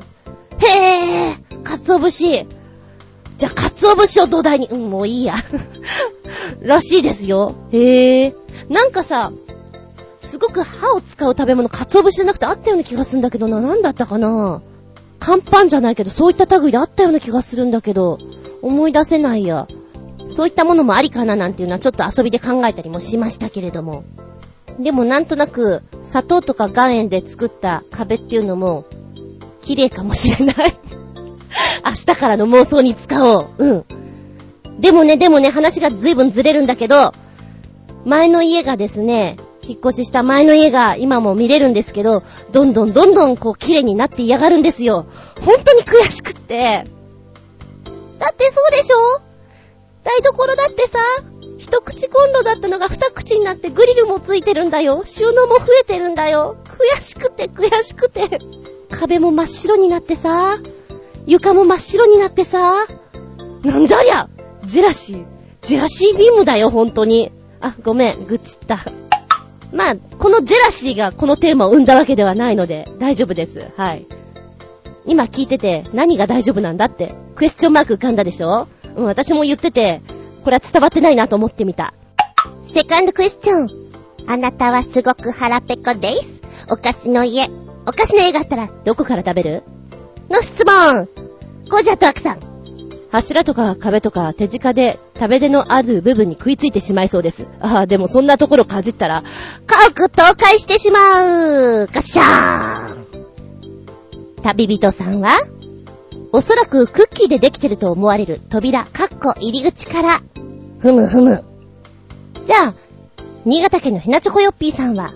へぇー鰹節じゃあ、鰹節を土台に、うん、もういいや。*laughs* らしいですよ。へぇー。なんかさ、すごく歯を使う食べ物、鰹節じゃなくてあったような気がするんだけどな。なんだったかな乾パンじゃないけど、そういった類であったような気がするんだけど、思い出せないや。そういったものもありかななんていうのはちょっと遊びで考えたりもしましたけれども。でもなんとなく、砂糖とか岩塩で作った壁っていうのも、綺麗かもしれない *laughs* 明日からの妄想に使おう。うん。でもね、でもね、話が随分ずれるんだけど、前の家がですね、引っ越しした前の家が今も見れるんですけど、どんどんどんどんこう綺麗になって嫌がるんですよ。本当に悔しくって。だってそうでしょ？台所だってさ、一口コンロだったのが二口になってグリルもついてるんだよ。収納も増えてるんだよ。悔しくて悔しくて。壁も真っ白になってさ、床も真っ白になってさ、なんじゃりゃジェラシー。ジェラシービームだよ、ほんとに。あ、ごめん、愚痴った。まあ、このジェラシーがこのテーマを生んだわけではないので、大丈夫です。はい。今聞いてて、何が大丈夫なんだって、クエスチョンマーク浮かんだでしょうん、私も言ってて、これは伝わってないなと思ってみた。セカンドクエスチョン。あなたはすごく腹ペコです。お菓子の家。お菓子の家があったら、どこから食べる？の質問。コージャトワクさん。柱とか壁とか手近で食べ手のある部分に食いついてしまいそうです。ああ、でもそんなところかじったら、家屋倒壊してしまうガッシャーン旅人さんはおそらくクッキーでできてると思われる扉、カッコ入り口から、ふむふむ。じゃあ、新潟県のヘナチョコヨッピーさんは、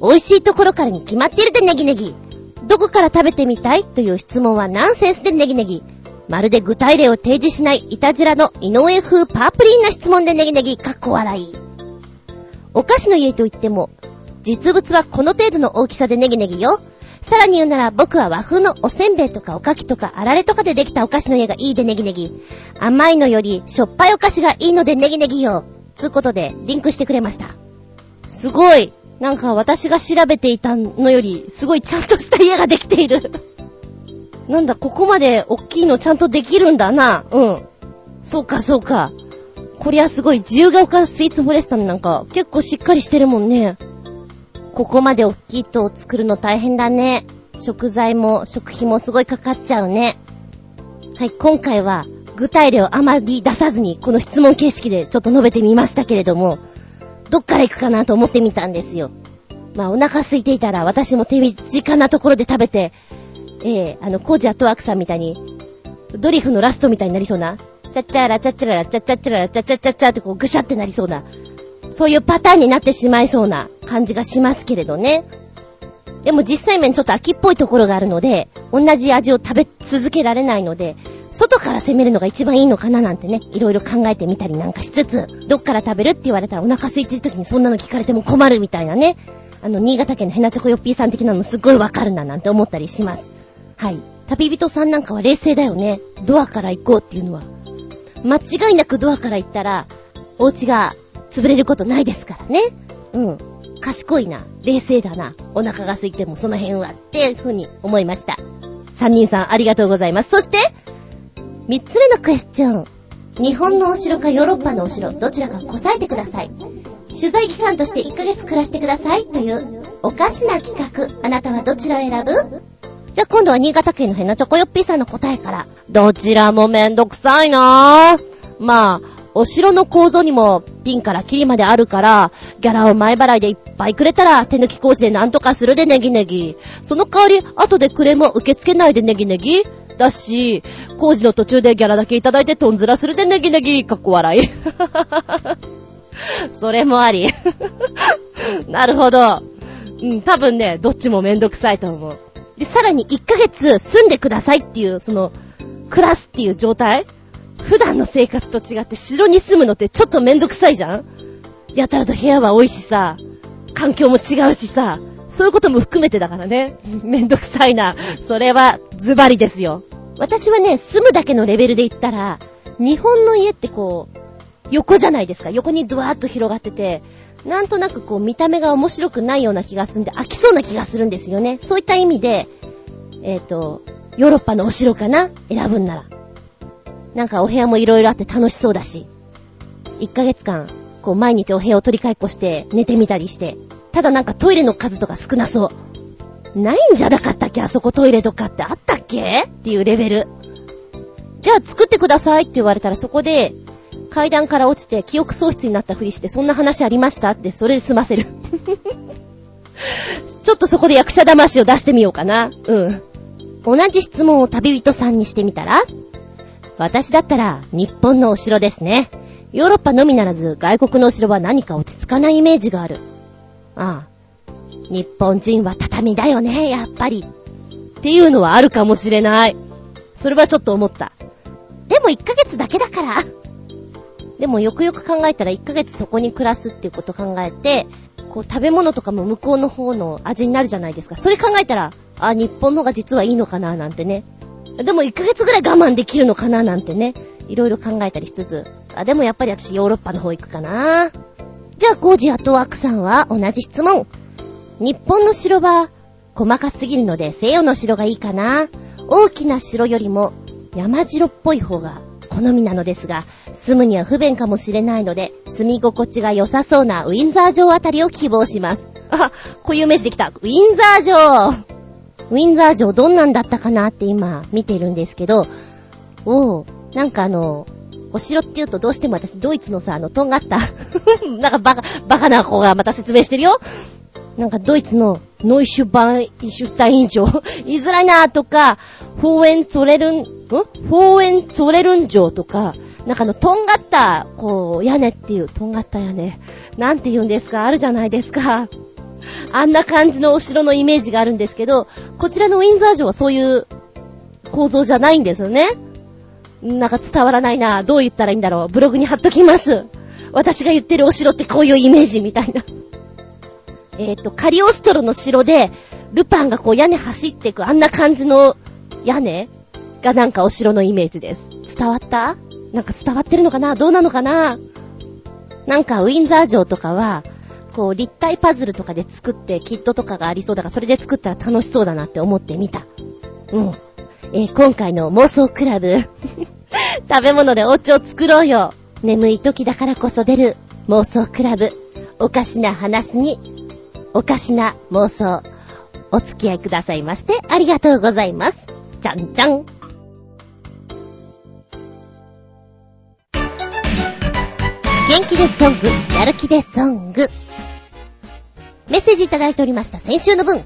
美味しいところからに決まっているでネギネギ。どこから食べてみたい？という質問はナンセンスでネギネギ。まるで具体例を提示しないイタジラの井上風パープリンな質問でネギネギ、かっこ笑い。お菓子の家といっても、実物はこの程度の大きさでネギネギよ。さらに言うなら僕は和風のおせんべいとかおかきとかあられとかでできたお菓子の家がいいでネギネギ。甘いのよりしょっぱいお菓子がいいのでネギネギよ。つうことでリンクしてくれました。すごい。なんか私が調べていたのよりすごいちゃんとした家ができている。*laughs* なんだ、ここまで大きいのちゃんとできるんだな。うん。そうか、そうか。こりゃすごい、自由が丘スイーツフォレスタンなんか結構しっかりしてるもんね。ここまで大きいと作るの大変だね。食材も食費もすごいかかっちゃうね。はい、今回は具体例をあまり出さずにこの質問形式でちょっと述べてみましたけれども、どっから行くかなと思ってみたんですよ。まあお腹空いていたら私も手短なところで食べて、えー、あの、コージアットワークさんみたいに、ドリフのラストみたいになりそうな、チャッチャラチャッチャラチャッチャッチャラチャッチャッチャッチャってこうぐしゃってなりそうな、そういうパターンになってしまいそうな感じがしますけれどね。でも実際面ちょっと秋っぽいところがあるので、同じ味を食べ続けられないので、外から攻めるのが一番いいのかななんてね、いろいろ考えてみたりなんかしつつ、どっから食べるって言われたらお腹空いてる時にそんなの聞かれても困るみたいなね。あの、新潟県のヘナチョコヨッピーさん的なのすっごいわかるななんて思ったりします。はい。旅人さんなんかは冷静だよね。ドアから行こうっていうのは。間違いなくドアから行ったら、お家が潰れることないですからね。うん。賢いな。冷静だな。お腹が空いてもその辺は。っていうふうに思いました。三人さんありがとうございます。そして、三つ目のクエスチョン。日本のお城かヨーロッパのお城、どちらか答えてください。取材期間として1ヶ月暮らしてください。という、おかしな企画。あなたはどちらを選ぶ？じゃあ今度は新潟県のヘナチョコヨッピーさんの答えから。どちらもめんどくさいなぁ。まあ、お城の構造にもピンからキリまであるから、ギャラを前払いでいっぱいくれたら手抜き工事でなんとかするでネギネギ。その代わり、後でクレームを受け付けないでネギネギ。だし、工事の途中でギャラだけいただいてトンズラするでネギネギ。かっこ笑い。*laughs* それもあり。*laughs* なるほど。うん、多分ね、どっちもめんどくさいと思う。で、さらに1ヶ月住んでくださいっていう、その、暮らすっていう状態普段の生活と違って城に住むのってちょっとめんどくさいじゃんやたらと部屋は多いしさ、環境も違うしさ、そういうことも含めてだからね。*laughs* めんどくさいな。それはズバリですよ。私はね、住むだけのレベルで言ったら、日本の家ってこう、横じゃないですか。横にドワーッと広がってて、なんとなくこう見た目が面白くないような気がするんで、飽きそうな気がするんですよね。そういった意味で、えっ、ー、と、ヨーロッパのお城かな？選ぶんなら。なんかお部屋も色々あって楽しそうだし。1ヶ月間、こう毎日お部屋を取り替えっこして寝てみたりして。ただなんかトイレの数とか少なそう。ないんじゃなかったっけ？あそこトイレとかってあったっけ？っていうレベル。じゃあ作ってくださいって言われたらそこで階段から落ちて記憶喪失になったふりして、そんな話ありましたって、それで済ませる。*laughs* ちょっとそこで役者魂を出してみようかな。うん。同じ質問を旅人さんにしてみたら私だったら、日本のお城ですね。ヨーロッパのみならず、外国のお城は何か落ち着かないイメージがある。ああ、日本人は畳だよね、やっぱり。っていうのはあるかもしれない。それはちょっと思った。でも1ヶ月だけだから。でもよくよく考えたら1ヶ月そこに暮らすっていうこと考えて、こう食べ物とかも向こうの方の味になるじゃないですか。それ考えたら、あ、日本の方が実はいいのかななんてね。でも1ヶ月ぐらい我慢できるのかななんてね。いろいろ考えたりしつつ。あ、でもやっぱり私ヨーロッパの方行くかな。じゃあ、コージアトワークさんは同じ質問。日本の城は細かすぎるので西洋の城がいいかな。大きな城よりも山城っぽい方が好みなのですが、住むには不便かもしれないので、住み心地が良さそうなウィンザー城あたりを希望します。あ、こういう名詞できた。ウィンザー城ウィンザー城どんなんだったかなって今見てるんですけど、おー、なんかあの、お城って言うとどうしても私ドイツのさ、あの、とんがった *laughs* なんかバカ、バカな子がまた説明してるよ。なんかドイツのノイシュバン、イシュタイン城、言いづらいなとか、フォーエンツォレルン、ん？フォーエンツォレルン城とか、なんかあの、とんがった、こう、屋根っていう、とんがった屋根。なんて言うんですか？あるじゃないですか。あんな感じのお城のイメージがあるんですけど、こちらのウィンザー城はそういう構造じゃないんですよね。なんか伝わらないな。どう言ったらいいんだろう。ブログに貼っときます。私が言ってるお城ってこういうイメージみたいな。えっ、と、カリオストロの城で、ルパンがこう屋根走っていく、あんな感じの屋根がなんかお城のイメージです。伝わった？なんか伝わってるのかな？どうなのかな？なんかウィンザー城とかは、こう立体パズルとかで作ってキットとかがありそうだからそれで作ったら楽しそうだなって思ってみた。うん。えー、今回の妄想クラブ *laughs* 食べ物でお家を作ろうよ。眠い時だからこそ出る妄想クラブ。おかしな話に、おかしな妄想。お付き合いくださいましてありがとうございます。じゃんじゃん。元気でソング、やる気でソング。メッセージいただいておりました、先週の分。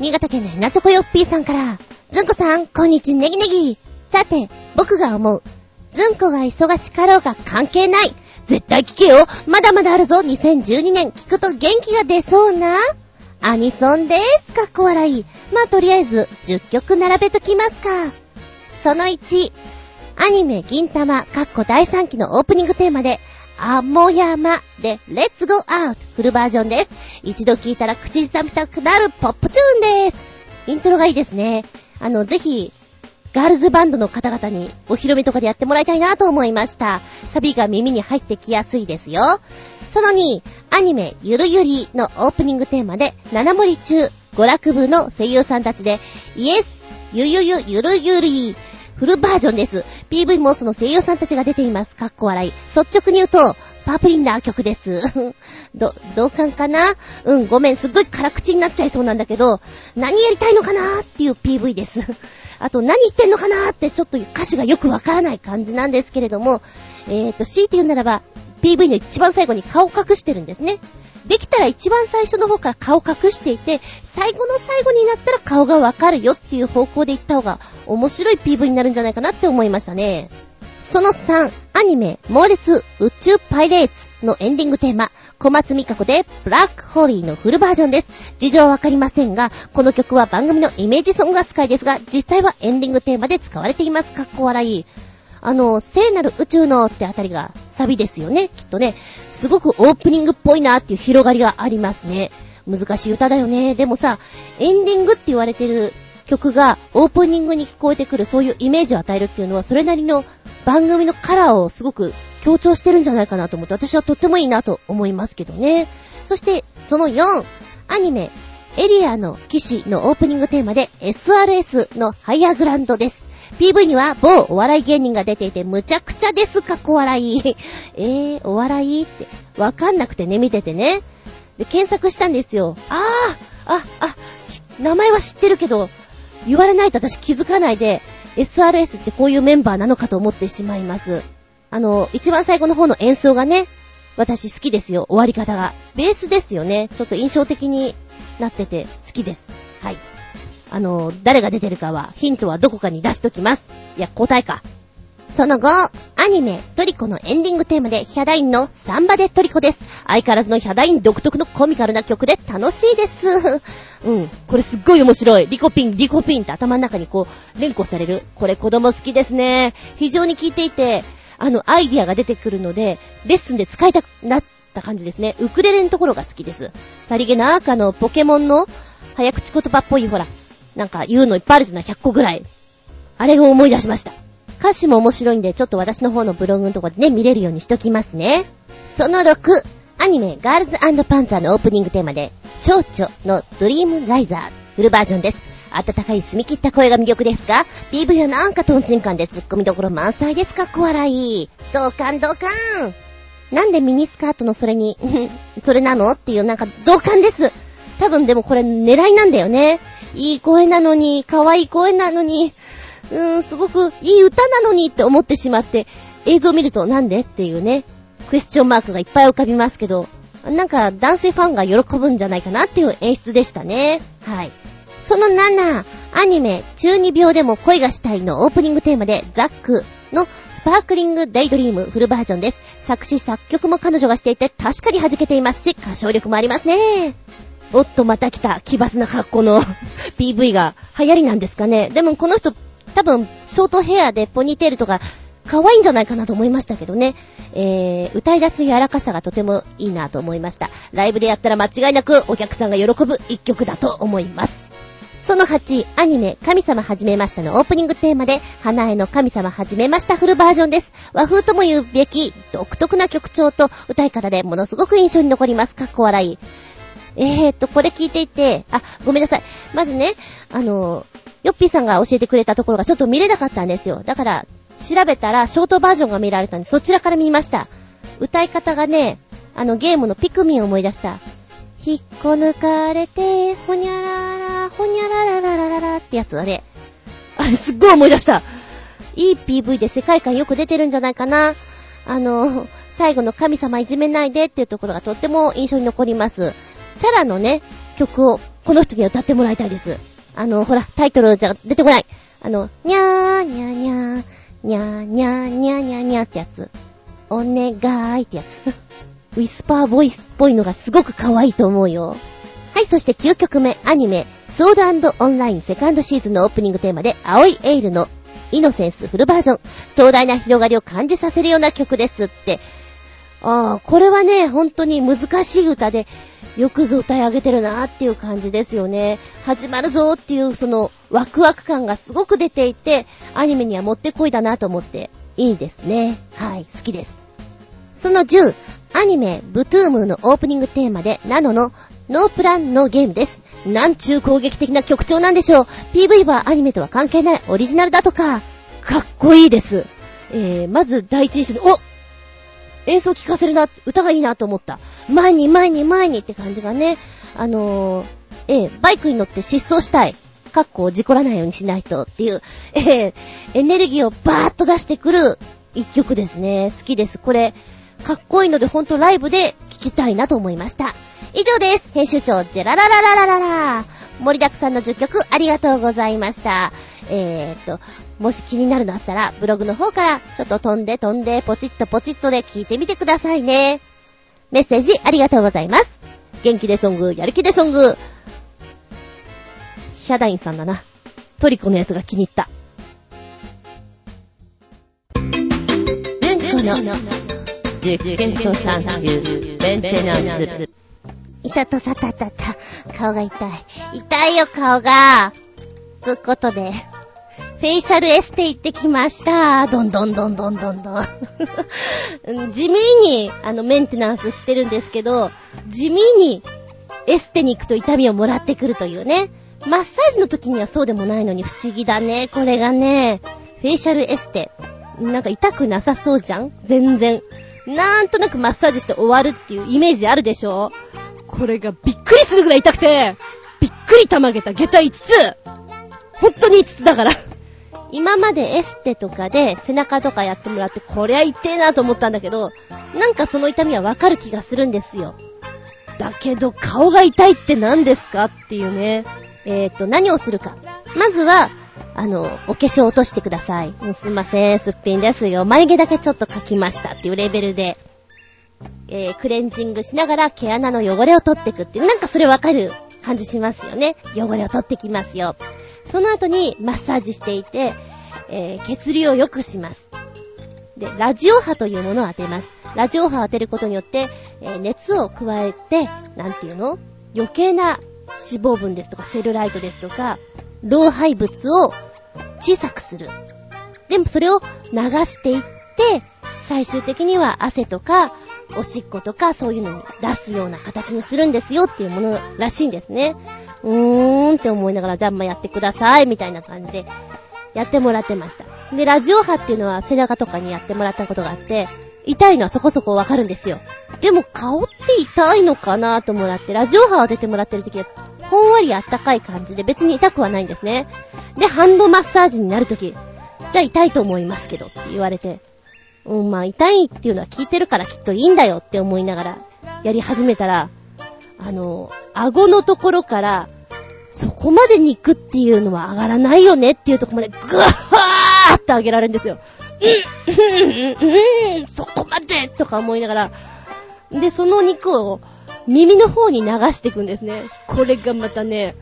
新潟県のヘナチョコヨッピーさんから、ずんこさん、こんにちネギネギ。さて、僕が思う。ずんこが忙しかろうが関係ない。絶対聞けよまだまだあるぞ !2012 年聞くと元気が出そうなアニソンでーす。かっこ笑い。まあ、とりあえず、10曲並べときますか。その1、アニメ銀玉、かっこ第3期のオープニングテーマで、あもやまで、レッツゴーアウトフルバージョンです。一度聞いたら口ずさみたくなるポップチューンです。イントロがいいですね。あの、ぜひ、ガールズバンドの方々にお披露目とかでやってもらいたいなと思いました。サビが耳に入ってきやすいですよ。その2、アニメゆるゆりのオープニングテーマで、七森中、娯楽部の声優さんたちで、イエス、ゆゆゆゆるゆり、フルバージョンです。PV モースの声優さんたちが出ています。かっこ笑い。率直に言うと、パープリンダー曲です。*laughs* ど、同感かな？うん、ごめん、すっごい辛口になっちゃいそうなんだけど、何やりたいのかなーっていう PV です。*laughs* あと、何言ってんのかなーってちょっと歌詞がよくわからない感じなんですけれども、えーと、強いて言うならば、PV の一番最後に顔を隠してるんですね。できたら一番最初の方から顔隠していて、最後の最後になったら顔がわかるよっていう方向で言った方が面白い PV になるんじゃないかなって思いましたね。その3、アニメ、猛烈宇宙パイレーツのエンディングテーマ、小松美香子で、ブラックホーリーのフルバージョンです。事情はわかりませんが、この曲は番組のイメージソング扱いですが、実際はエンディングテーマで使われています。かっこ笑い。あの、聖なる宇宙のってあたりがサビですよね、きっとね。すごくオープニングっぽいなっていう広がりがありますね。難しい歌だよね。でもさ、エンディングって言われてる曲がオープニングに聞こえてくるそういうイメージを与えるっていうのはそれなりの番組のカラーをすごく強調してるんじゃないかなと思って私はとってもいいなと思いますけどね。そしてその4、アニメ、エリアの騎士のオープニングテーマで SRS のハイアグランドです。PV には某お笑い芸人が出ていてむちゃくちゃですか、小笑い。*laughs* えー、お笑いって、わかんなくてね、見ててね。で、検索したんですよ。あー、あ、あ、名前は知ってるけど、言われないと私気づかないで、SRS ってこういうメンバーなのかと思ってしまいます。あの、一番最後の方の演奏がね、私好きですよ、終わり方が。ベースですよね。ちょっと印象的になってて好きです。はい。あの、誰が出てるかは、ヒントはどこかに出しときます。いや、答えか。その後、アニメ、トリコのエンディングテーマでヒャダインのサンバでトリコです。相変わらずのヒャダイン独特のコミカルな曲で楽しいです。*laughs* うん。これすっごい面白い。リコピン、リコピンって頭の中にこう、連呼される。これ子供好きですね。非常に聴いていて、あの、アイディアが出てくるので、レッスンで使いたくなった感じですね。ウクレレのところが好きです。さりげなくあの、ポケモンの早口言葉っぽいほら、なんか言うのいっぱいあるじゃない、100個ぐらい。あれを思い出しました。歌詞も面白いんで、ちょっと私の方のブログのとこでね、見れるようにしときますね。その6、アニメ、ガールズパンツァーのオープニングテーマで、蝶々のドリームライザー、フルバージョンです。温かい澄み切った声が魅力ですが、PV はなんかトンチンカンで突っ込みどころ満載ですか？っこ笑い。同感同感なんでミニスカートのそれに、*laughs* それなの？っていうなんか同感です。多分でもこれ狙いなんだよね。いい声なのに、可愛い声なのに、うーん、すごくいい歌なのにって思ってしまって、映像を見るとなんでっていうね、クエスチョンマークがいっぱい浮かびますけど、なんか男性ファンが喜ぶんじゃないかなっていう演出でしたね。はい。その7、アニメ、中二病でも恋がしたいのオープニングテーマで、ザックのスパークリングデイドリームフルバージョンです。作詞作曲も彼女がしていて確かに弾けていますし、歌唱力もありますね。おっとまた来た奇抜な格好の *laughs* PV が流行りなんですかね。でもこの人多分ショートヘアでポニーテールとか可愛いんじゃないかなと思いましたけどね。えー、歌い出しの柔らかさがとてもいいなと思いました。ライブでやったら間違いなくお客さんが喜ぶ一曲だと思います。その8、アニメ、神様始めましたのオープニングテーマで、花江の神様始めましたフルバージョンです。和風とも言うべき、独特な曲調と歌い方でものすごく印象に残ります。かっこ笑い。えーと、これ聞いていて、あ、ごめんなさい。まずね、あの、ヨッピーさんが教えてくれたところがちょっと見れなかったんですよ。だから、調べたらショートバージョンが見られたんで、そちらから見ました。歌い方がね、あのゲームのピクミンを思い出した。引っこ抜かれて、ほにゃらら、ほにゃららららららってやつあれ。あれすっごい思い出した。いい PV で世界観よく出てるんじゃないかな。あの、最後の神様いじめないでっていうところがとっても印象に残ります。チャラのね、曲をこの人に歌ってもらいたいです。あの、ほら、タイトルじゃ出てこない。あの、にゃーにゃーにゃー、にゃーにゃーにゃーにゃーにゃーってやつ。お願いってやつ。ウィスパーボイスっぽいのがすごく可愛いと思うよ。はい、そして9曲目、アニメ、ソードオンラインセカンドシーズンのオープニングテーマで、青いエイルのイノセンスフルバージョン。壮大な広がりを感じさせるような曲ですって。ああ、これはね、本当に難しい歌で、よくぞ歌い上げてるなっていう感じですよね。始まるぞっていうそのワクワク感がすごく出ていて、アニメにはもってこいだなと思って、いいですね。はい、好きです。その10、アニメ、ブトゥームのオープニングテーマで、ナノのノープランのゲームです。なんちゅう攻撃的な曲調なんでしょう。PV はアニメとは関係ないオリジナルだとか。かっこいいです。えー、まず第一印象に、お演奏聴かせるな、歌がいいなと思った。前に前に前にって感じがね、あのー、ええ、バイクに乗って疾走したい。かっこ事故らないようにしないとっていう、ええ、エネルギーをバーッと出してくる一曲ですね。好きです。これ、かっこいいのでほんとライブで聴きたいなと思いました。以上です。編集長、ジェラララララララ盛りだくさんの10曲ありがとうございました。えー、っと、もし気になるのあったら、ブログの方からちょっと飛んで飛んで、ポチッとポチッとで聞いてみてくださいね。メッセージありがとうございます。元気でソング、やる気でソング。ヒャダインさんだな。トリコのやつが気に入った。前回の実験と探求、メンテナンス。いたたたたたた、顔が痛い。痛いよ、顔が。つうことで、フェイシャルエステ行ってきました。どんどんどんどんどんどん。*laughs* 地味に、あの、メンテナンスしてるんですけど、地味に、エステに行くと痛みをもらってくるというね。マッサージの時にはそうでもないのに不思議だね。これがね、フェイシャルエステ。なんか痛くなさそうじゃん？全然。なんとなくマッサージして終わるっていうイメージあるでしょ？これがびっくりするぐらい痛くて、びっくりたまげた下駄5つ本当に5つだから今までエステとかで背中とかやってもらって、こりゃ痛えなと思ったんだけど、なんかその痛みはわかる気がするんですよ。だけど、顔が痛いって何ですかっていうね。えーと、何をするか。まずは、あの、お化粧落としてください。すいません、すっぴんですよ。眉毛だけちょっと描きましたっていうレベルで、えー、クレンジングしながら毛穴の汚れを取っていくっていう、なんかそれわかる感じしますよね。汚れを取ってきますよ。その後にマッサージしていて、えー、血流を良くします。で、ラジオ波というものを当てます。ラジオ波を当てることによって、えー、熱を加えて、なんていうの？余計な脂肪分ですとか、セルライトですとか、老廃物を小さくする。でもそれを流していって、最終的には汗とか、おしっことかそういうのに出すような形にするんですよっていうものらしいんですね。うーんって思いながら、じゃあまあやってくださいみたいな感じでやってもらってました。で、ラジオ波っていうのは背中とかにやってもらったことがあって、痛いのはそこそこわかるんですよ。でも顔って痛いのかなともらって、ラジオ波を出てもらってる時は、ほんわりあったかい感じで別に痛くはないんですね。で、ハンドマッサージになるとき、じゃあ痛いと思いますけどって言われて、うん、まあ痛いっていうのは聞いてるからきっといいんだよって思いながらやり始めたら、あの、顎のところから、そこまで肉っていうのは上がらないよねっていうとこまでぐわーって上げられるんですよ。うん、うん、うん、そこまでとか思いながら、で、その肉を耳の方に流していくんですね。これがまたね、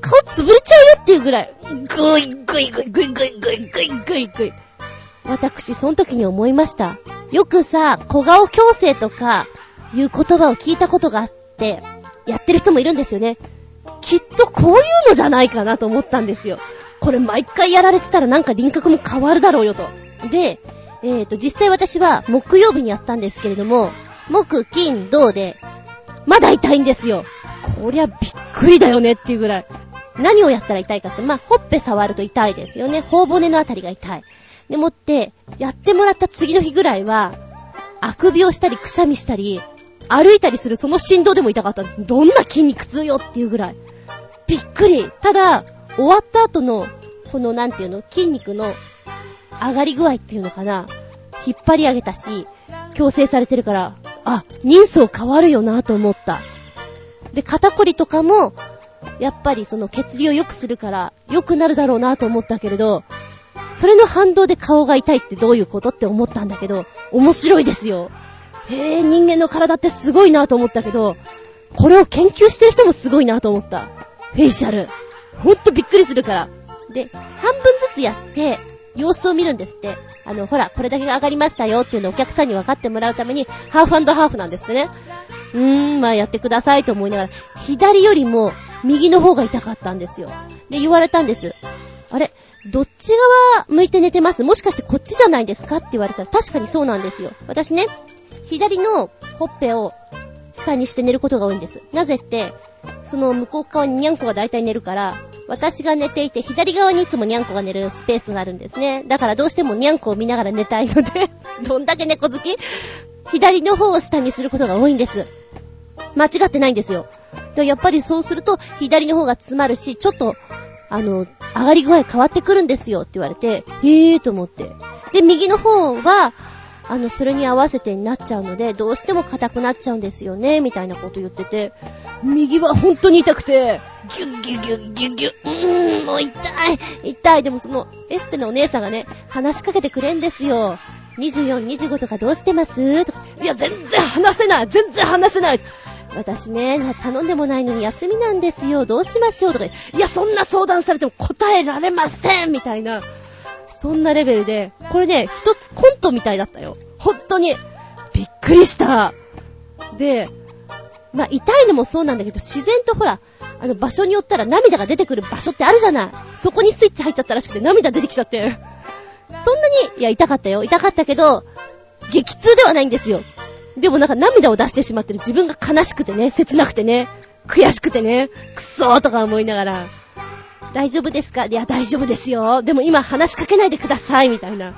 顔潰れちゃうよっていうぐらい、ぐいぐいぐいぐいぐいぐいぐいぐいぐい。私、その時に思いました。よくさ、小顔矯正とか、いう言葉を聞いたことがあって、やってる人もいるんですよね。きっとこういうのじゃないかなと思ったんですよ。これ毎回やられてたらなんか輪郭も変わるだろうよと。で、えっ、ー、と、実際私は木曜日にやったんですけれども、木、金、銅で、まだ痛いんですよ。こりゃびっくりだよねっていうぐらい。何をやったら痛いかって、まあ、ほっぺ触ると痛いですよね。頬骨のあたりが痛い。でもって、やってもらった次の日ぐらいは、あくびをしたり、くしゃみしたり、歩いたりするその振動でも痛かったんです。どんな筋肉痛よっていうぐらい。びっくり。ただ、終わった後の、このなんていうの、筋肉の上がり具合っていうのかな。引っ張り上げたし、強制されてるから、あ、人相変わるよなと思った。で、肩こりとかも、やっぱりその血流を良くするから、良くなるだろうなと思ったけれど、それの反動で顔が痛いってどういうことって思ったんだけど、面白いですよ。へえ、人間の体ってすごいなと思ったけど、これを研究してる人もすごいなと思った。フェイシャル。ほんとびっくりするから。で、半分ずつやって、様子を見るんですって。あの、ほら、これだけが上がりましたよっていうのをお客さんに分かってもらうために、ハーフハーフなんですってね。うーん、まあやってくださいと思いながら、左よりも右の方が痛かったんですよ。で、言われたんです。あれ、どっち側向いて寝てます？もしかしてこっちじゃないですか？って言われたら確かにそうなんですよ。私ね、左のほっぺを下にして寝ることが多いんです。なぜって、その向こう側にニャンコが大体寝るから、私が寝ていて左側にいつもニャンコが寝るスペースがあるんですね。だからどうしてもニャンコを見ながら寝たいので *laughs* どんだけ猫好き？左の方を下にすることが多いんです。間違ってないんですよ。でやっぱりそうすると、左の方が詰まるし、ちょっと、あの、上がり具合変わってくるんですよって言われて、へえーと思って。で、右の方は、あの、それに合わせてになっちゃうので、どうしても硬くなっちゃうんですよね、みたいなこと言ってて、右は本当に痛くて、ギュッギュッギュッギュッギュッ、うーん、もう痛い、痛い。でもその、エステのお姉さんがね、話しかけてくれんですよ。24、25とかどうしてます？とか、いや、全然話せない全然話せない私ね、頼んでもないのに休みなんですよ。どうしましょうとか、いや、そんな相談されても答えられませんみたいな。そんなレベルで、これね、一つコントみたいだったよ。本当に。びっくりした。で、まあ、痛いのもそうなんだけど、自然とほら、あの、場所によったら涙が出てくる場所ってあるじゃない。そこにスイッチ入っちゃったらしくて涙出てきちゃって。そんなに、いや、痛かったよ。痛かったけど、激痛ではないんですよ。でもなんか涙を出してしまってる自分が悲しくてね、切なくてね、悔しくてね、くそーとか思いながら、大丈夫ですか？いや、大丈夫ですよ。でも今話しかけないでください、みたいな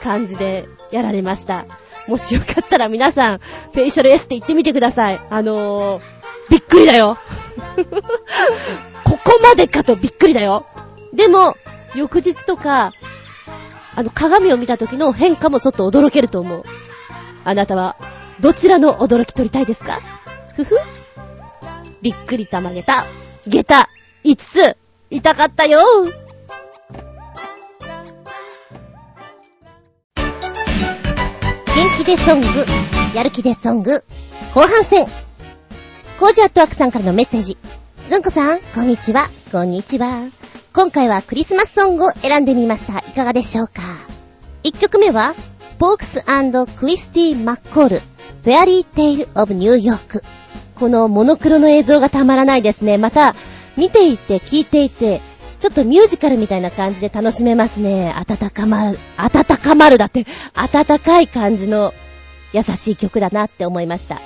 感じでやられました。もしよかったら皆さん、フェイシャルエステ行ってみてください。あのー、びっくりだよ。*laughs* ここまでかとびっくりだよ。でも、翌日とか、あの、鏡を見た時の変化もちょっと驚けると思う。あなたは、どちらの驚き取りたいですか？ふふびっくりたまげた、げた、5つ、痛かったよ元気でソング、やる気でソング、後半戦。コージアットワークさんからのメッセージ。ズンコさん、こんにちは、こんにちは。今回はクリスマスソングを選んでみました。いかがでしょうか ?1 曲目は、ポークスクリスティ・マッコール。 Fairytale of New York。このモノクロの映像がたまらないですね。また、見ていて、聞いていて、ちょっとミュージカルみたいな感じで楽しめますね。温かまる、温かまるだって、温かい感じの優しい曲だなって思いました。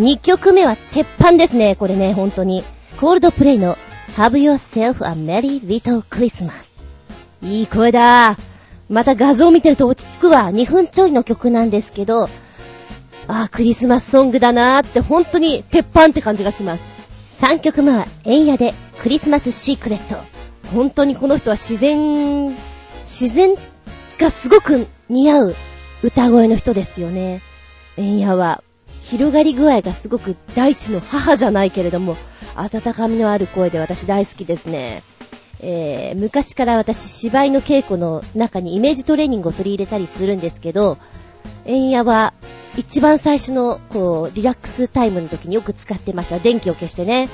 2曲目は鉄板ですね、これね、本当に。コールドプレイの Have Yourself a Merry Little Christmas。いい声だ。また画像見てると落ち着くわ。2分ちょいの曲なんですけど、ああ、クリスマスソングだなーって本当に鉄板って感じがします。3曲目は、エンヤでクリスマスシークレット。本当にこの人は自然、自然がすごく似合う歌声の人ですよね。エンヤは、広がり具合がすごく大地の母じゃないけれども、温かみのある声で私大好きですね。えー、昔から私芝居の稽古の中にイメージトレーニングを取り入れたりするんですけど、エンヤは一番最初のこうリラックスタイムの時によく使ってました。電気を消してね。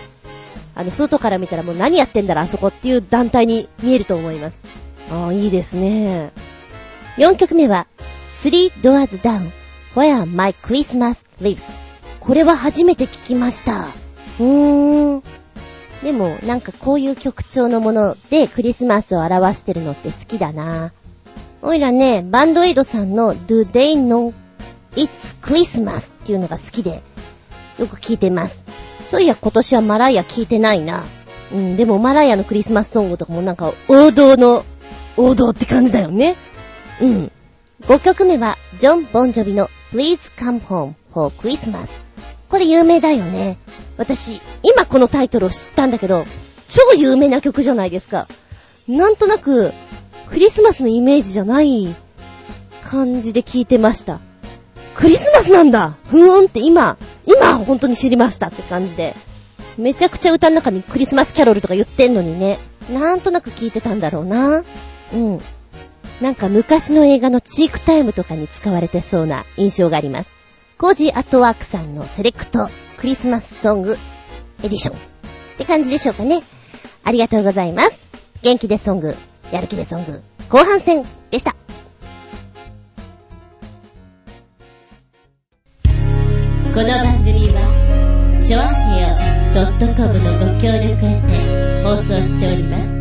あの、外から見たらもう何やってんだろ、あそこっていう団体に見えると思います。ああ、いいですね。4曲目は、Three Doors Down Where My Christmas Lives これは初めて聞きました。うーん。でも、なんかこういう曲調のものでクリスマスを表してるのって好きだな。おいらね、バンドエイドさんの Do They Know It's Christmas っていうのが好きで、よく聞いてます。そういや今年はマライア聞いてないな。うん、でもマライアのクリスマスソングとかもなんか王道の、王道って感じだよね。うん。5曲目は、ジョン・ボンジョビの Please Come Home for Christmas。これ有名だよね。私、今このタイトルを知ったんだけど、超有名な曲じゃないですか。なんとなく、クリスマスのイメージじゃない感じで聞いてました。クリスマスなんだふーんって今、今本当に知りましたって感じで。めちゃくちゃ歌の中にクリスマスキャロルとか言ってんのにね、なんとなく聞いてたんだろうな。うん。なんか昔の映画のチークタイムとかに使われてそうな印象があります。コージーアットワークさんのセレクトクリスマスソングエディションって感じでしょうかね。ありがとうございます。元気でソング、やる気でソング、後半戦でした。この番組は、ちょあへよ .com のご協力へて放送しております。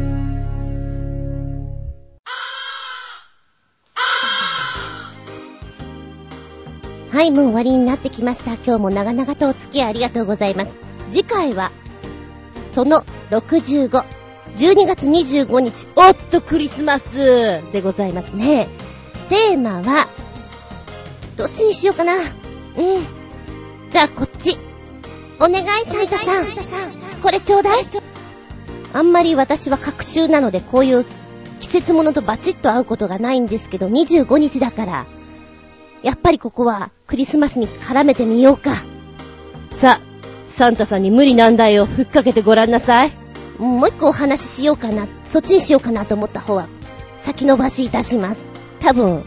はい、もう終わりになってきました。今日も長々とお付き合いありがとうございます。次回は、その65、12月25日、おっとクリスマスでございますね。テーマは、どっちにしようかな。うん。じゃあこっち。お願いサンタさん。これちょうだい。あんまり私は隔週なのでこういう季節物とバチッと合うことがないんですけど、25日だから、やっぱりここはクリスマスに絡めてみようか。さ、サンタさんに無理難題をふっかけてごらんなさい。もう一個お話ししようかな、そっちにしようかなと思った方は、先延ばしいたします。多分、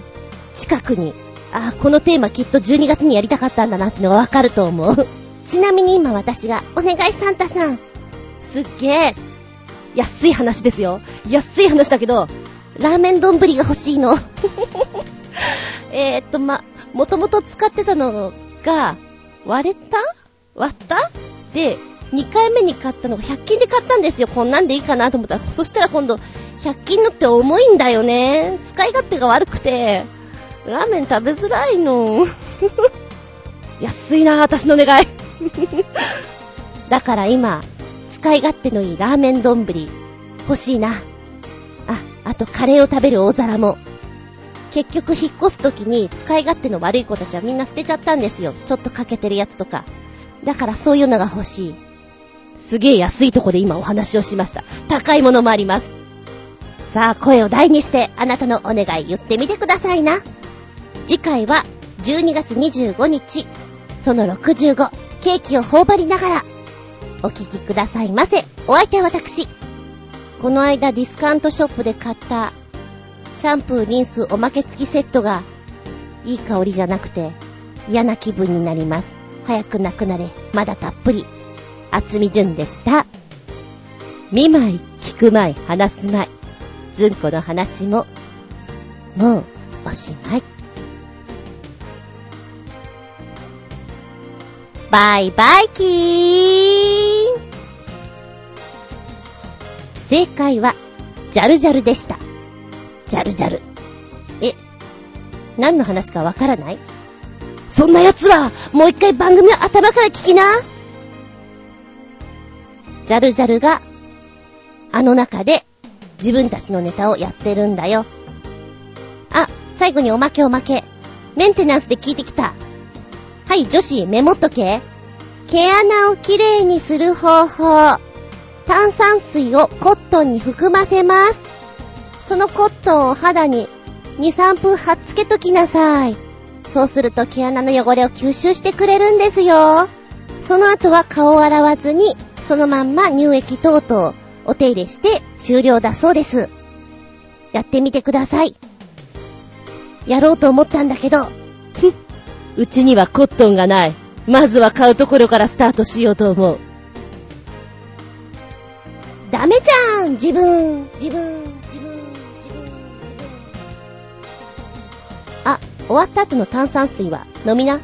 近くにあ、このテーマきっと12月にやりたかったんだなってのがわかると思う。*laughs* ちなみに今私が、お願いサンタさん。すっげえ、安い話ですよ。安い話だけど、ラーメン丼が欲しいの。*laughs* えっと、ま、もともと使ってたのが、割れた？割った？で、2回目に買ったのが100均で買ったんですよ。こんなんでいいかなと思ったら。そしたら今度、100均のって重いんだよね。使い勝手が悪くて。ラーメン食べづらいの。*laughs* 安いな、私の願い。*laughs* だから今、使い勝手のいいラーメン丼欲しいな。あ、あとカレーを食べる大皿も。結局引っ越す時に使い勝手の悪い子たちはみんな捨てちゃったんですよ。ちょっとかけてるやつとか。だからそういうのが欲しい。すげえ安いとこで今お話をしました。高いものもあります。さあ、声を大にしてあなたのお願い言ってみてくださいな。次回は12月25日、その65、ケーキを頬張りながら、お聞きくださいませ。お相手は私。この間ディスカウントショップで買った、シャンプー、リンス、おまけ付きセットが、いい香りじゃなくて嫌な気分になります。早くなくなれ。まだたっぷり。厚み純でした。見舞い、聞く舞い、話す舞い。ずんこの話も、もう、おしまい。バイバイキーン正解は、ジャルジャルでした。ジャルジャル。え、何の話かわからない？そんな奴は、もう一回番組を頭から聞きな。ジャルジャルが、あの中で、自分たちのネタをやってるんだよ。あ、最後におまけおまけ。メンテナンスで聞いてきた。はい、女子、メモっとけ。毛穴をきれいにする方法。炭酸水をコットンに含ませます。そのコットンを肌に2、3分貼っつけときなさい。そうすると毛穴の汚れを吸収してくれるんですよ。その後は顔を洗わずに、そのまんま乳液等々お手入れして終了だそうです。やってみてください。やろうと思ったんだけど、うちにはコットンがない。まずは買うところからスタートしようと思う。ダメじゃん自分、自分、自分、自分、自分。あ、終わった後の炭酸水は？飲みな。